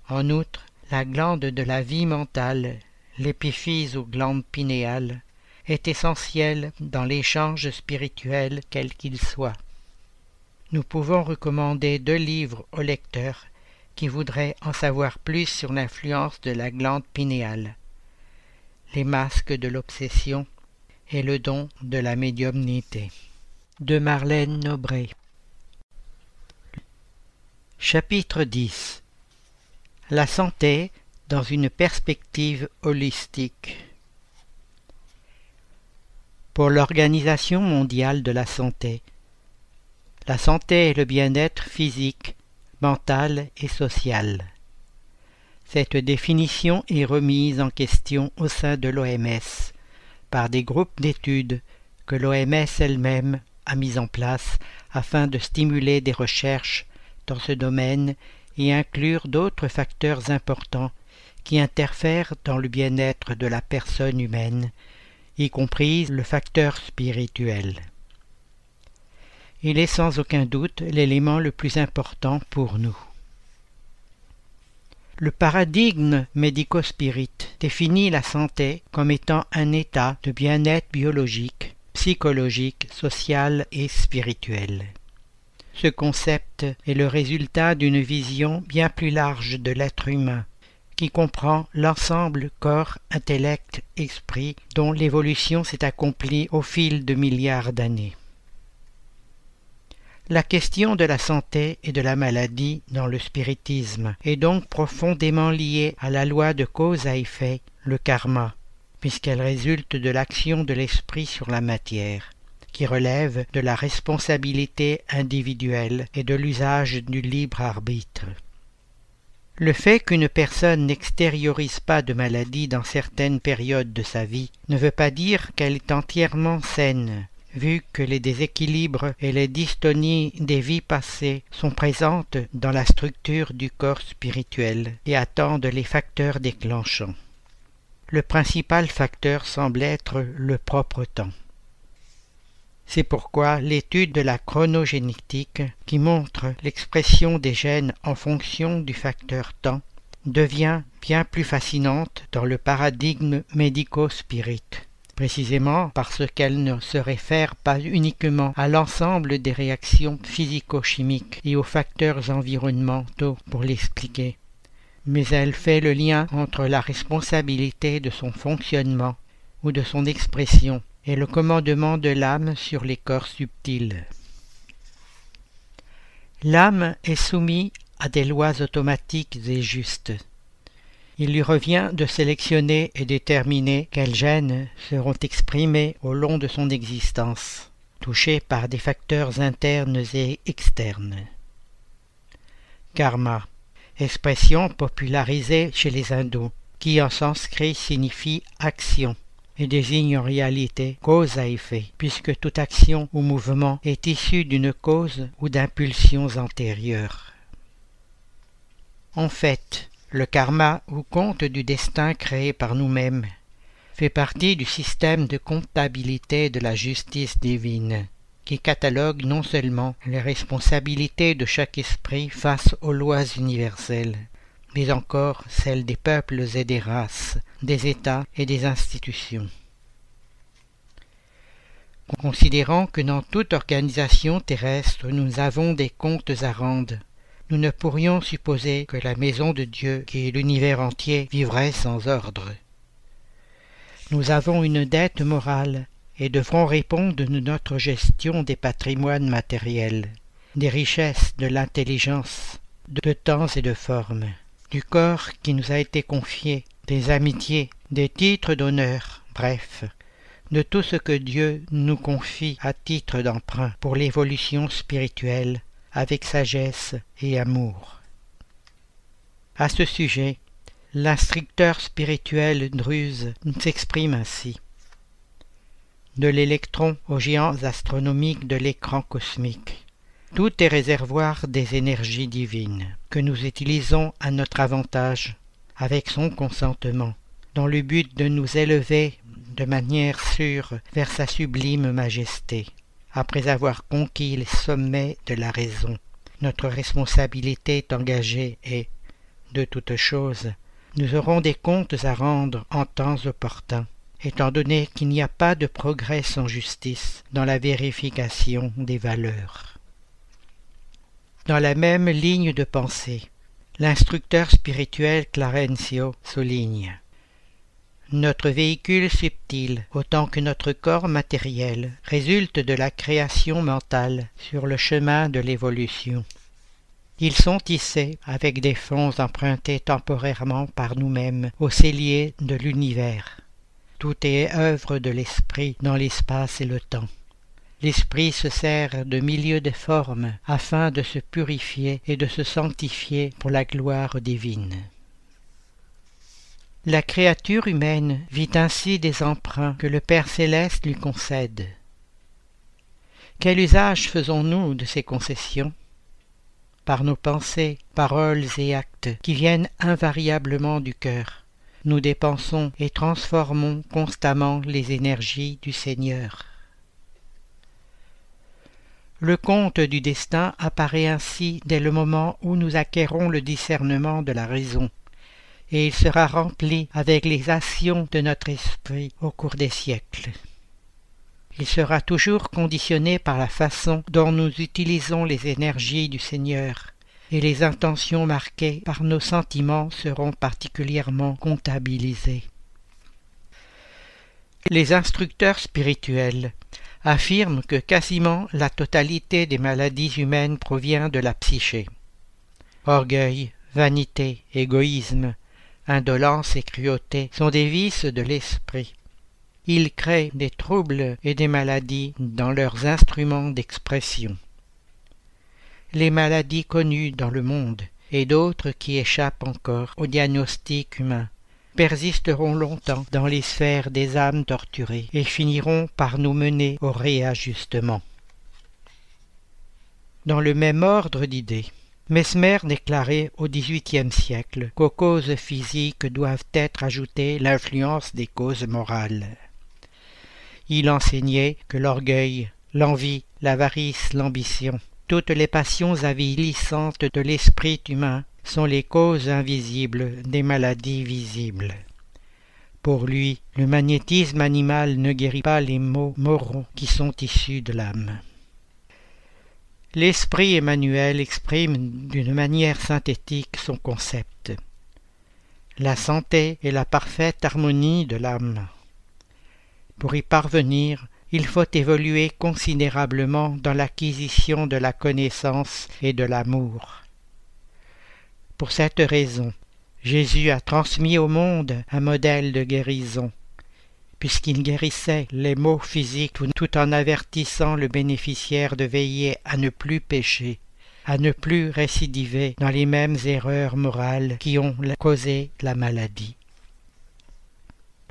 En outre, la glande de la vie mentale, l'épiphyse ou glande pinéale, est essentielle dans l'échange spirituel quel qu'il soit nous pouvons recommander deux livres au lecteur qui voudrait en savoir plus sur l'influence de la glande pinéale. les masques de l'obsession et le don de la médiumnité. De Marlène Nobré. Chapitre 10 La santé dans une perspective holistique. Pour l'Organisation mondiale de la santé, la santé est le bien-être physique, mental et social. Cette définition est remise en question au sein de l'OMS par des groupes d'études que l'OMS elle-même a mis en place afin de stimuler des recherches dans ce domaine et inclure d'autres facteurs importants qui interfèrent dans le bien-être de la personne humaine, y compris le facteur spirituel. Il est sans aucun doute l'élément le plus important pour nous. Le paradigme médico-spirit définit la santé comme étant un état de bien-être biologique, psychologique, social et spirituel. Ce concept est le résultat d'une vision bien plus large de l'être humain, qui comprend l'ensemble corps, intellect, esprit, dont l'évolution s'est accomplie au fil de milliards d'années. La question de la santé et de la maladie dans le spiritisme est donc profondément liée à la loi de cause à effet, le karma, puisqu'elle résulte de l'action de l'esprit sur la matière, qui relève de la responsabilité individuelle et de l'usage du libre arbitre. Le fait qu'une personne n'extériorise pas de maladie dans certaines périodes de sa vie ne veut pas dire qu'elle est entièrement saine, vu que les déséquilibres et les dystonies des vies passées sont présentes dans la structure du corps spirituel et attendent les facteurs déclenchants. Le principal facteur semble être le propre temps. C'est pourquoi l'étude de la chronogénétique, qui montre l'expression des gènes en fonction du facteur temps, devient bien plus fascinante dans le paradigme médico-spirit précisément parce qu'elle ne se réfère pas uniquement à l'ensemble des réactions physico-chimiques et aux facteurs environnementaux pour l'expliquer, mais elle fait le lien entre la responsabilité de son fonctionnement ou de son expression et le commandement de l'âme sur les corps subtils. L'âme est soumise à des lois automatiques et justes il lui revient de sélectionner et déterminer quels gènes seront exprimés au long de son existence, touchés par des facteurs internes et externes. Karma, expression popularisée chez les hindous, qui en sanskrit signifie action et désigne en réalité cause à effet, puisque toute action ou mouvement est issue d'une cause ou d'impulsions antérieures. En fait, le karma ou compte du destin créé par nous-mêmes fait partie du système de comptabilité de la justice divine, qui catalogue non seulement les responsabilités de chaque esprit face aux lois universelles, mais encore celles des peuples et des races, des États et des institutions. Considérant que dans toute organisation terrestre nous avons des comptes à rendre, nous ne pourrions supposer que la maison de Dieu, qui est l'univers entier, vivrait sans ordre. Nous avons une dette morale et devrons répondre de notre gestion des patrimoines matériels, des richesses, de l'intelligence, de temps et de forme, du corps qui nous a été confié, des amitiés, des titres d'honneur, bref, de tout ce que Dieu nous confie à titre d'emprunt pour l'évolution spirituelle avec sagesse et amour. À ce sujet, l'instructeur spirituel Druze s'exprime ainsi. De l'électron aux géants astronomiques de l'écran cosmique, tout est réservoir des énergies divines que nous utilisons à notre avantage, avec son consentement, dans le but de nous élever de manière sûre vers sa sublime majesté après avoir conquis les sommets de la raison. Notre responsabilité est engagée et, de toutes choses, nous aurons des comptes à rendre en temps opportun, étant donné qu'il n'y a pas de progrès sans justice dans la vérification des valeurs. Dans la même ligne de pensée, l'instructeur spirituel Clarencio souligne notre véhicule subtil, autant que notre corps matériel, résulte de la création mentale sur le chemin de l'évolution. Ils sont tissés avec des fonds empruntés temporairement par nous-mêmes au cellier de l'univers. Tout est œuvre de l'esprit dans l'espace et le temps. L'esprit se sert de milieux de formes afin de se purifier et de se sanctifier pour la gloire divine. La créature humaine vit ainsi des emprunts que le Père céleste lui concède. Quel usage faisons-nous de ces concessions? Par nos pensées, paroles et actes qui viennent invariablement du cœur, nous dépensons et transformons constamment les énergies du Seigneur. Le conte du destin apparaît ainsi dès le moment où nous acquérons le discernement de la raison, et il sera rempli avec les actions de notre esprit au cours des siècles. Il sera toujours conditionné par la façon dont nous utilisons les énergies du Seigneur, et les intentions marquées par nos sentiments seront particulièrement comptabilisées. Les instructeurs spirituels affirment que quasiment la totalité des maladies humaines provient de la psyché. Orgueil, vanité, égoïsme, indolence et cruauté sont des vices de l'esprit. Ils créent des troubles et des maladies dans leurs instruments d'expression. Les maladies connues dans le monde et d'autres qui échappent encore au diagnostic humain persisteront longtemps dans les sphères des âmes torturées et finiront par nous mener au réajustement. Dans le même ordre d'idées, Mesmer déclarait au XVIIIe siècle qu'aux causes physiques doivent être ajoutées l'influence des causes morales. Il enseignait que l'orgueil, l'envie, l'avarice, l'ambition, toutes les passions avilissantes de l'esprit humain sont les causes invisibles des maladies visibles. Pour lui, le magnétisme animal ne guérit pas les maux moraux qui sont issus de l'âme. L'esprit Emmanuel exprime d'une manière synthétique son concept. La santé est la parfaite harmonie de l'âme. Pour y parvenir, il faut évoluer considérablement dans l'acquisition de la connaissance et de l'amour. Pour cette raison, Jésus a transmis au monde un modèle de guérison, puisqu'il guérissait les maux physiques tout en avertissant le bénéficiaire de veiller à ne plus pécher, à ne plus récidiver dans les mêmes erreurs morales qui ont causé la maladie.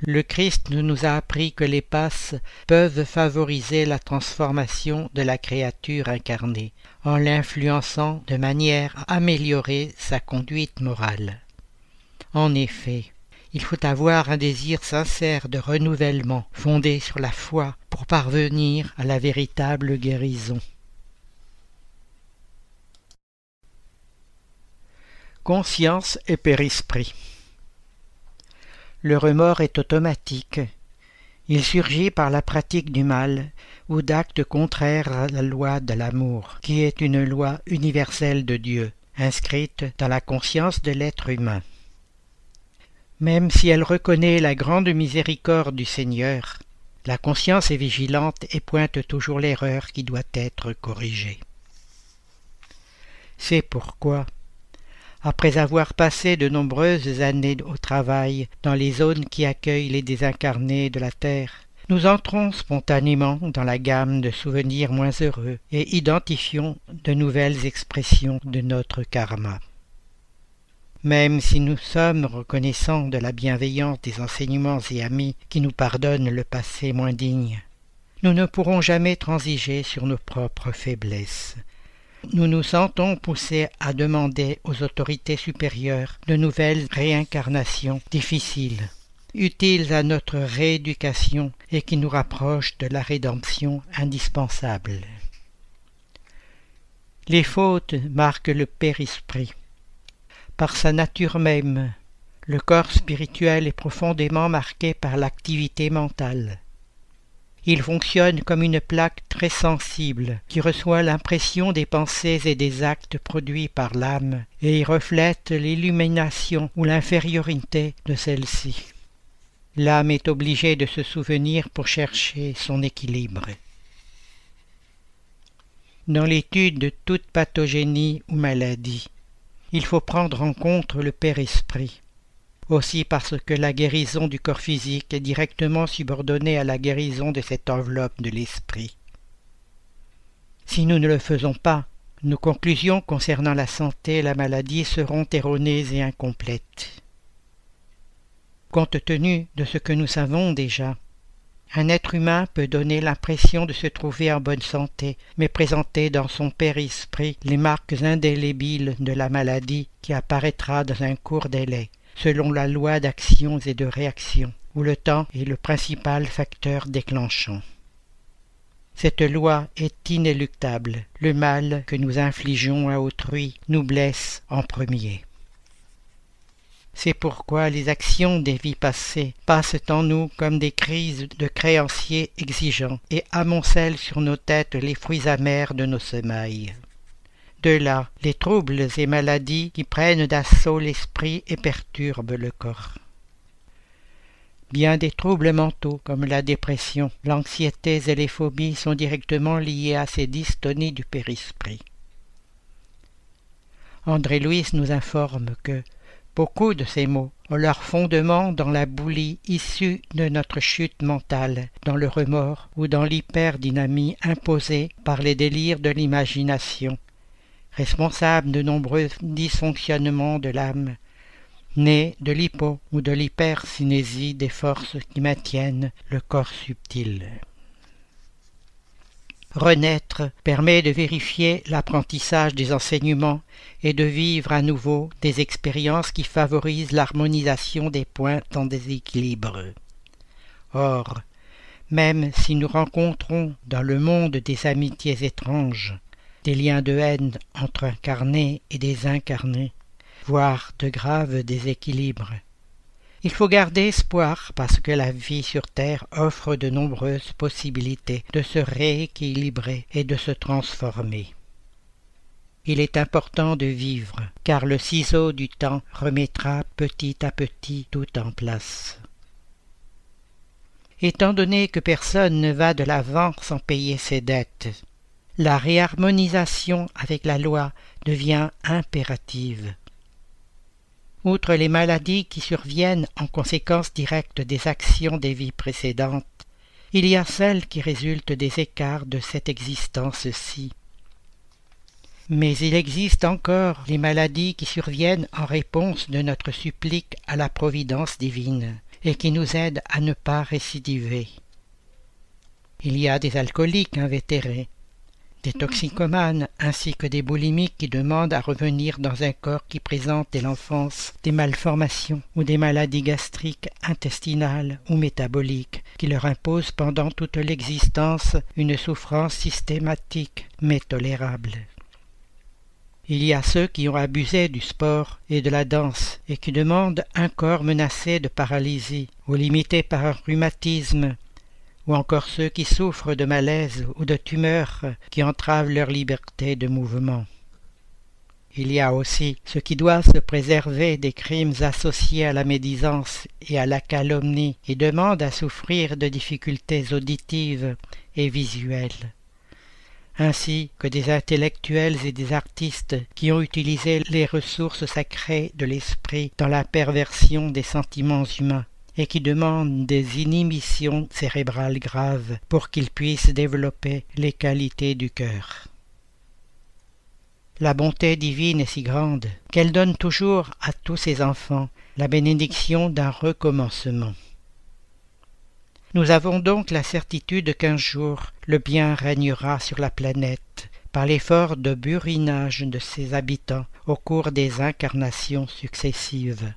Le Christ nous a appris que les passes peuvent favoriser la transformation de la créature incarnée, en l'influençant de manière à améliorer sa conduite morale. En effet, il faut avoir un désir sincère de renouvellement fondé sur la foi pour parvenir à la véritable guérison. Conscience et périsprit. Le remords est automatique. Il surgit par la pratique du mal ou d'actes contraires à la loi de l'amour, qui est une loi universelle de Dieu, inscrite dans la conscience de l'être humain. Même si elle reconnaît la grande miséricorde du Seigneur, la conscience est vigilante et pointe toujours l'erreur qui doit être corrigée. C'est pourquoi, après avoir passé de nombreuses années au travail dans les zones qui accueillent les désincarnés de la terre, nous entrons spontanément dans la gamme de souvenirs moins heureux et identifions de nouvelles expressions de notre karma. Même si nous sommes reconnaissants de la bienveillance des enseignements et amis qui nous pardonnent le passé moins digne, nous ne pourrons jamais transiger sur nos propres faiblesses. Nous nous sentons poussés à demander aux autorités supérieures de nouvelles réincarnations difficiles, utiles à notre rééducation et qui nous rapprochent de la rédemption indispensable. Les fautes marquent le périsprit par sa nature même. Le corps spirituel est profondément marqué par l'activité mentale. Il fonctionne comme une plaque très sensible qui reçoit l'impression des pensées et des actes produits par l'âme et y reflète l'illumination ou l'infériorité de celle-ci. l'âme est obligée de se souvenir pour chercher son équilibre. Dans l'étude de toute pathogénie ou maladie, il faut prendre en compte le Père Esprit. Aussi parce que la guérison du corps physique est directement subordonnée à la guérison de cette enveloppe de l'esprit. Si nous ne le faisons pas, nos conclusions concernant la santé et la maladie seront erronées et incomplètes. Compte tenu de ce que nous savons déjà, un être humain peut donner l'impression de se trouver en bonne santé, mais présenter dans son père-esprit les marques indélébiles de la maladie qui apparaîtra dans un court délai, selon la loi d'actions et de réactions, où le temps est le principal facteur déclenchant. Cette loi est inéluctable. Le mal que nous infligeons à autrui nous blesse en premier. C'est pourquoi les actions des vies passées passent en nous comme des crises de créanciers exigeants et amoncellent sur nos têtes les fruits amers de nos semailles. De là les troubles et maladies qui prennent d'assaut l'esprit et perturbent le corps. Bien des troubles mentaux comme la dépression, l'anxiété et les phobies sont directement liés à ces dystonies du périsprit. André Louis nous informe que Beaucoup de ces mots ont leur fondement dans la boulie issue de notre chute mentale, dans le remords ou dans l'hyperdynamie imposée par les délires de l'imagination, responsable de nombreux dysfonctionnements de l'âme, nés de l'hypo ou de l'hypercinésie des forces qui maintiennent le corps subtil. Renaître permet de vérifier l'apprentissage des enseignements et de vivre à nouveau des expériences qui favorisent l'harmonisation des points en déséquilibre. Or, même si nous rencontrons dans le monde des amitiés étranges, des liens de haine entre incarnés et des incarnés, voire de graves déséquilibres, il faut garder espoir parce que la vie sur Terre offre de nombreuses possibilités de se rééquilibrer et de se transformer. Il est important de vivre, car le ciseau du temps remettra petit à petit tout en place. Étant donné que personne ne va de l'avant sans payer ses dettes, la réharmonisation avec la loi devient impérative. Outre les maladies qui surviennent en conséquence directe des actions des vies précédentes, il y a celles qui résultent des écarts de cette existence-ci. Mais il existe encore les maladies qui surviennent en réponse de notre supplique à la providence divine et qui nous aident à ne pas récidiver. Il y a des alcooliques invétérés, des toxicomanes ainsi que des boulimiques qui demandent à revenir dans un corps qui présente dès l'enfance des malformations ou des maladies gastriques, intestinales ou métaboliques qui leur imposent pendant toute l'existence une souffrance systématique mais tolérable. Il y a ceux qui ont abusé du sport et de la danse et qui demandent un corps menacé de paralysie ou limité par un rhumatisme ou encore ceux qui souffrent de malaise ou de tumeurs qui entravent leur liberté de mouvement. Il y a aussi ceux qui doivent se préserver des crimes associés à la médisance et à la calomnie et demandent à souffrir de difficultés auditives et visuelles, ainsi que des intellectuels et des artistes qui ont utilisé les ressources sacrées de l'esprit dans la perversion des sentiments humains et qui demandent des inhibitions cérébrales graves pour qu'ils puissent développer les qualités du cœur. La bonté divine est si grande qu'elle donne toujours à tous ses enfants la bénédiction d'un recommencement. Nous avons donc la certitude qu'un jour le bien régnera sur la planète par l'effort de burinage de ses habitants au cours des incarnations successives.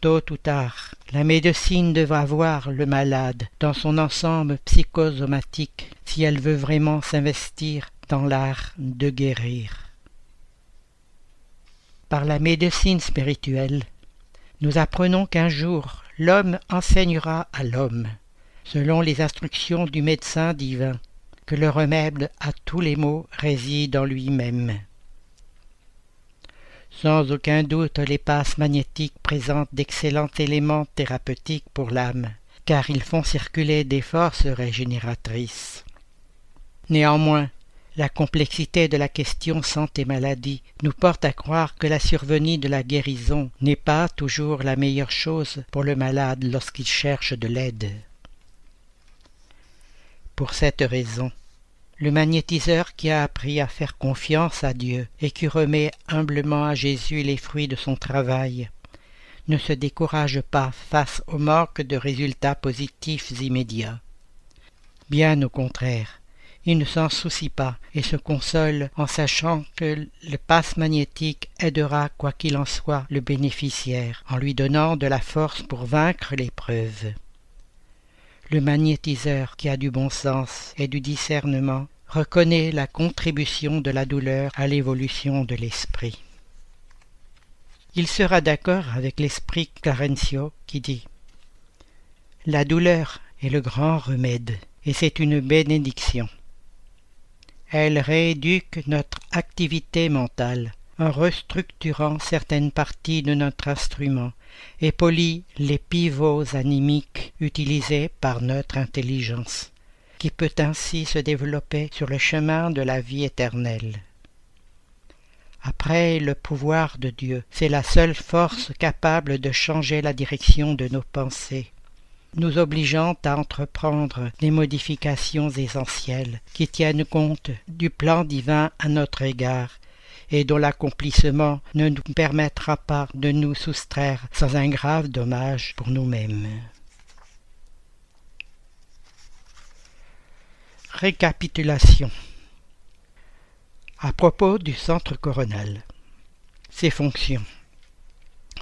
Tôt ou tard, la médecine devra voir le malade dans son ensemble psychosomatique si elle veut vraiment s'investir dans l'art de guérir. Par la médecine spirituelle, nous apprenons qu'un jour l'homme enseignera à l'homme, selon les instructions du médecin divin, que le remède à tous les maux réside en lui-même. Sans aucun doute, les passes magnétiques présentent d'excellents éléments thérapeutiques pour l'âme, car ils font circuler des forces régénératrices. Néanmoins, la complexité de la question santé-maladie nous porte à croire que la survenue de la guérison n'est pas toujours la meilleure chose pour le malade lorsqu'il cherche de l'aide. Pour cette raison, le magnétiseur qui a appris à faire confiance à Dieu et qui remet humblement à Jésus les fruits de son travail, ne se décourage pas face au manque de résultats positifs immédiats. Bien au contraire, il ne s'en soucie pas et se console en sachant que le passe magnétique aidera quoi qu'il en soit le bénéficiaire en lui donnant de la force pour vaincre l'épreuve. Le magnétiseur qui a du bon sens et du discernement reconnaît la contribution de la douleur à l'évolution de l'esprit. Il sera d'accord avec l'esprit Clarencio qui dit La douleur est le grand remède et c'est une bénédiction. Elle rééduque notre activité mentale en restructurant certaines parties de notre instrument et polie les pivots animiques utilisés par notre intelligence, qui peut ainsi se développer sur le chemin de la vie éternelle. Après le pouvoir de Dieu, c'est la seule force capable de changer la direction de nos pensées, nous obligeant à entreprendre des modifications essentielles qui tiennent compte du plan divin à notre égard et dont l'accomplissement ne nous permettra pas de nous soustraire sans un grave dommage pour nous-mêmes. Récapitulation à propos du centre coronal. Ses fonctions.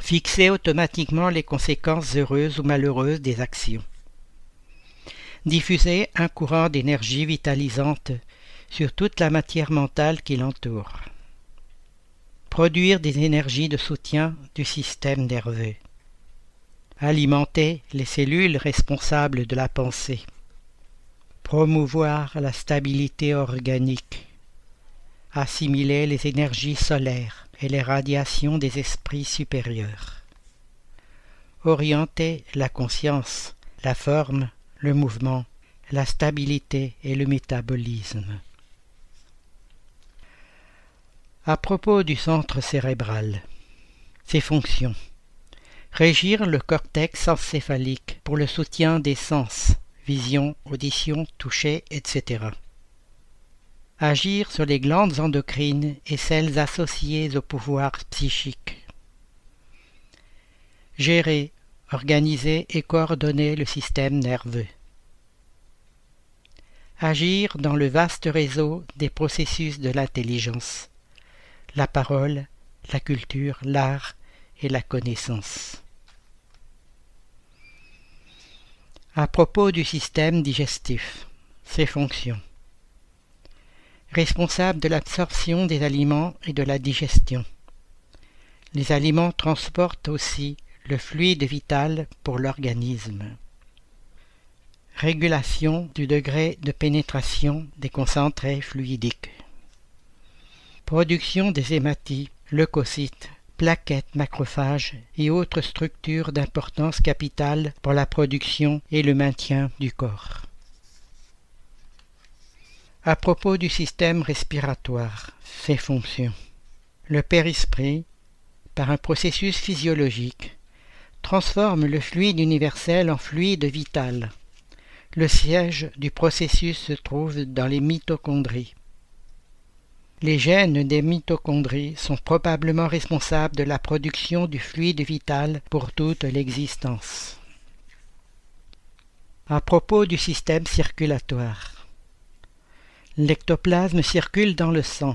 Fixer automatiquement les conséquences heureuses ou malheureuses des actions. Diffuser un courant d'énergie vitalisante sur toute la matière mentale qui l'entoure produire des énergies de soutien du système nerveux, alimenter les cellules responsables de la pensée, promouvoir la stabilité organique, assimiler les énergies solaires et les radiations des esprits supérieurs, orienter la conscience, la forme, le mouvement, la stabilité et le métabolisme. À propos du centre cérébral, ses fonctions. Régir le cortex encéphalique pour le soutien des sens, vision, audition, toucher, etc. Agir sur les glandes endocrines et celles associées au pouvoir psychique. Gérer, organiser et coordonner le système nerveux. Agir dans le vaste réseau des processus de l'intelligence la parole, la culture, l'art et la connaissance. À propos du système digestif, ses fonctions. Responsable de l'absorption des aliments et de la digestion. Les aliments transportent aussi le fluide vital pour l'organisme. Régulation du degré de pénétration des concentrés fluidiques. Production des hématies, leucocytes, plaquettes, macrophages et autres structures d'importance capitale pour la production et le maintien du corps. À propos du système respiratoire, ses fonctions. Le périsprit, par un processus physiologique, transforme le fluide universel en fluide vital. Le siège du processus se trouve dans les mitochondries. Les gènes des mitochondries sont probablement responsables de la production du fluide vital pour toute l'existence. À propos du système circulatoire. L'ectoplasme circule dans le sang.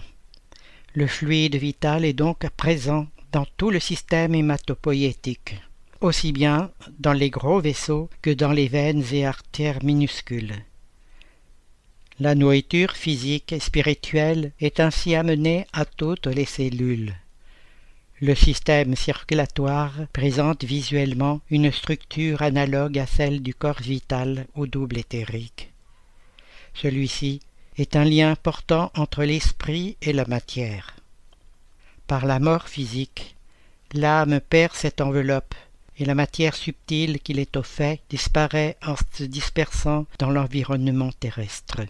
Le fluide vital est donc présent dans tout le système hématopoïétique, aussi bien dans les gros vaisseaux que dans les veines et artères minuscules. La nourriture physique et spirituelle est ainsi amenée à toutes les cellules. Le système circulatoire présente visuellement une structure analogue à celle du corps vital au double éthérique. Celui-ci est un lien portant entre l'esprit et la matière. Par la mort physique, l'âme perd cette enveloppe et la matière subtile qui l'étoffait disparaît en se dispersant dans l'environnement terrestre.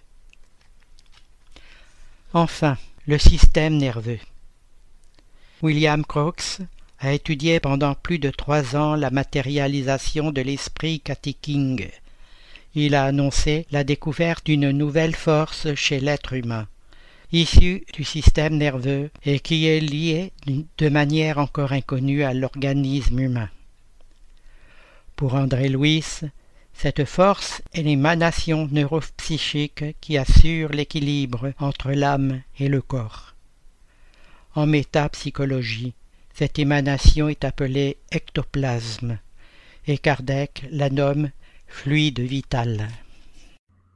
Enfin, le système nerveux. William Crookes a étudié pendant plus de trois ans la matérialisation de l'esprit catéking. Il a annoncé la découverte d'une nouvelle force chez l'être humain, issue du système nerveux et qui est liée de manière encore inconnue à l'organisme humain. Pour André Louis, cette force est l'émanation neuropsychique qui assure l'équilibre entre l'âme et le corps. En métapsychologie, cette émanation est appelée ectoplasme, et Kardec la nomme fluide vital.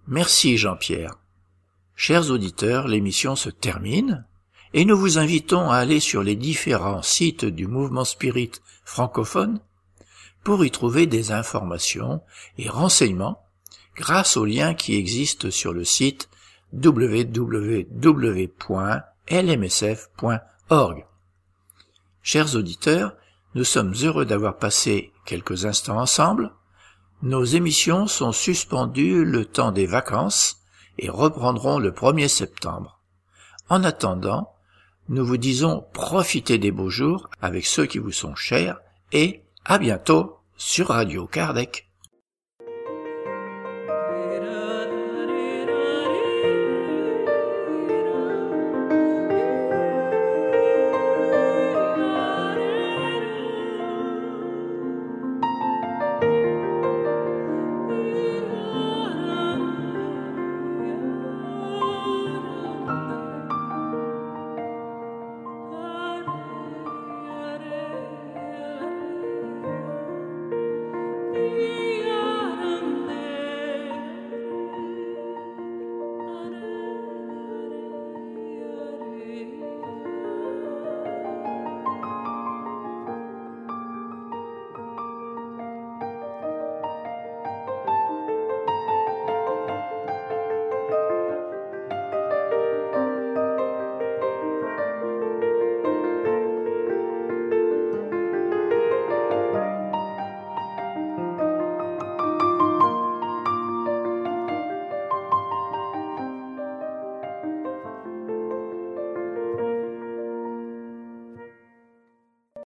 Merci Jean-Pierre. Chers auditeurs, l'émission se termine et nous vous invitons à aller sur les différents sites du mouvement spirit francophone pour y trouver des informations et renseignements grâce aux liens qui existent sur le site www.lmsf.org. Chers auditeurs, nous sommes heureux d'avoir passé quelques instants ensemble. Nos émissions sont suspendues le temps des vacances et reprendront le 1er septembre. En attendant, nous vous disons profitez des beaux jours avec ceux qui vous sont chers et à bientôt sur Radio Kardec.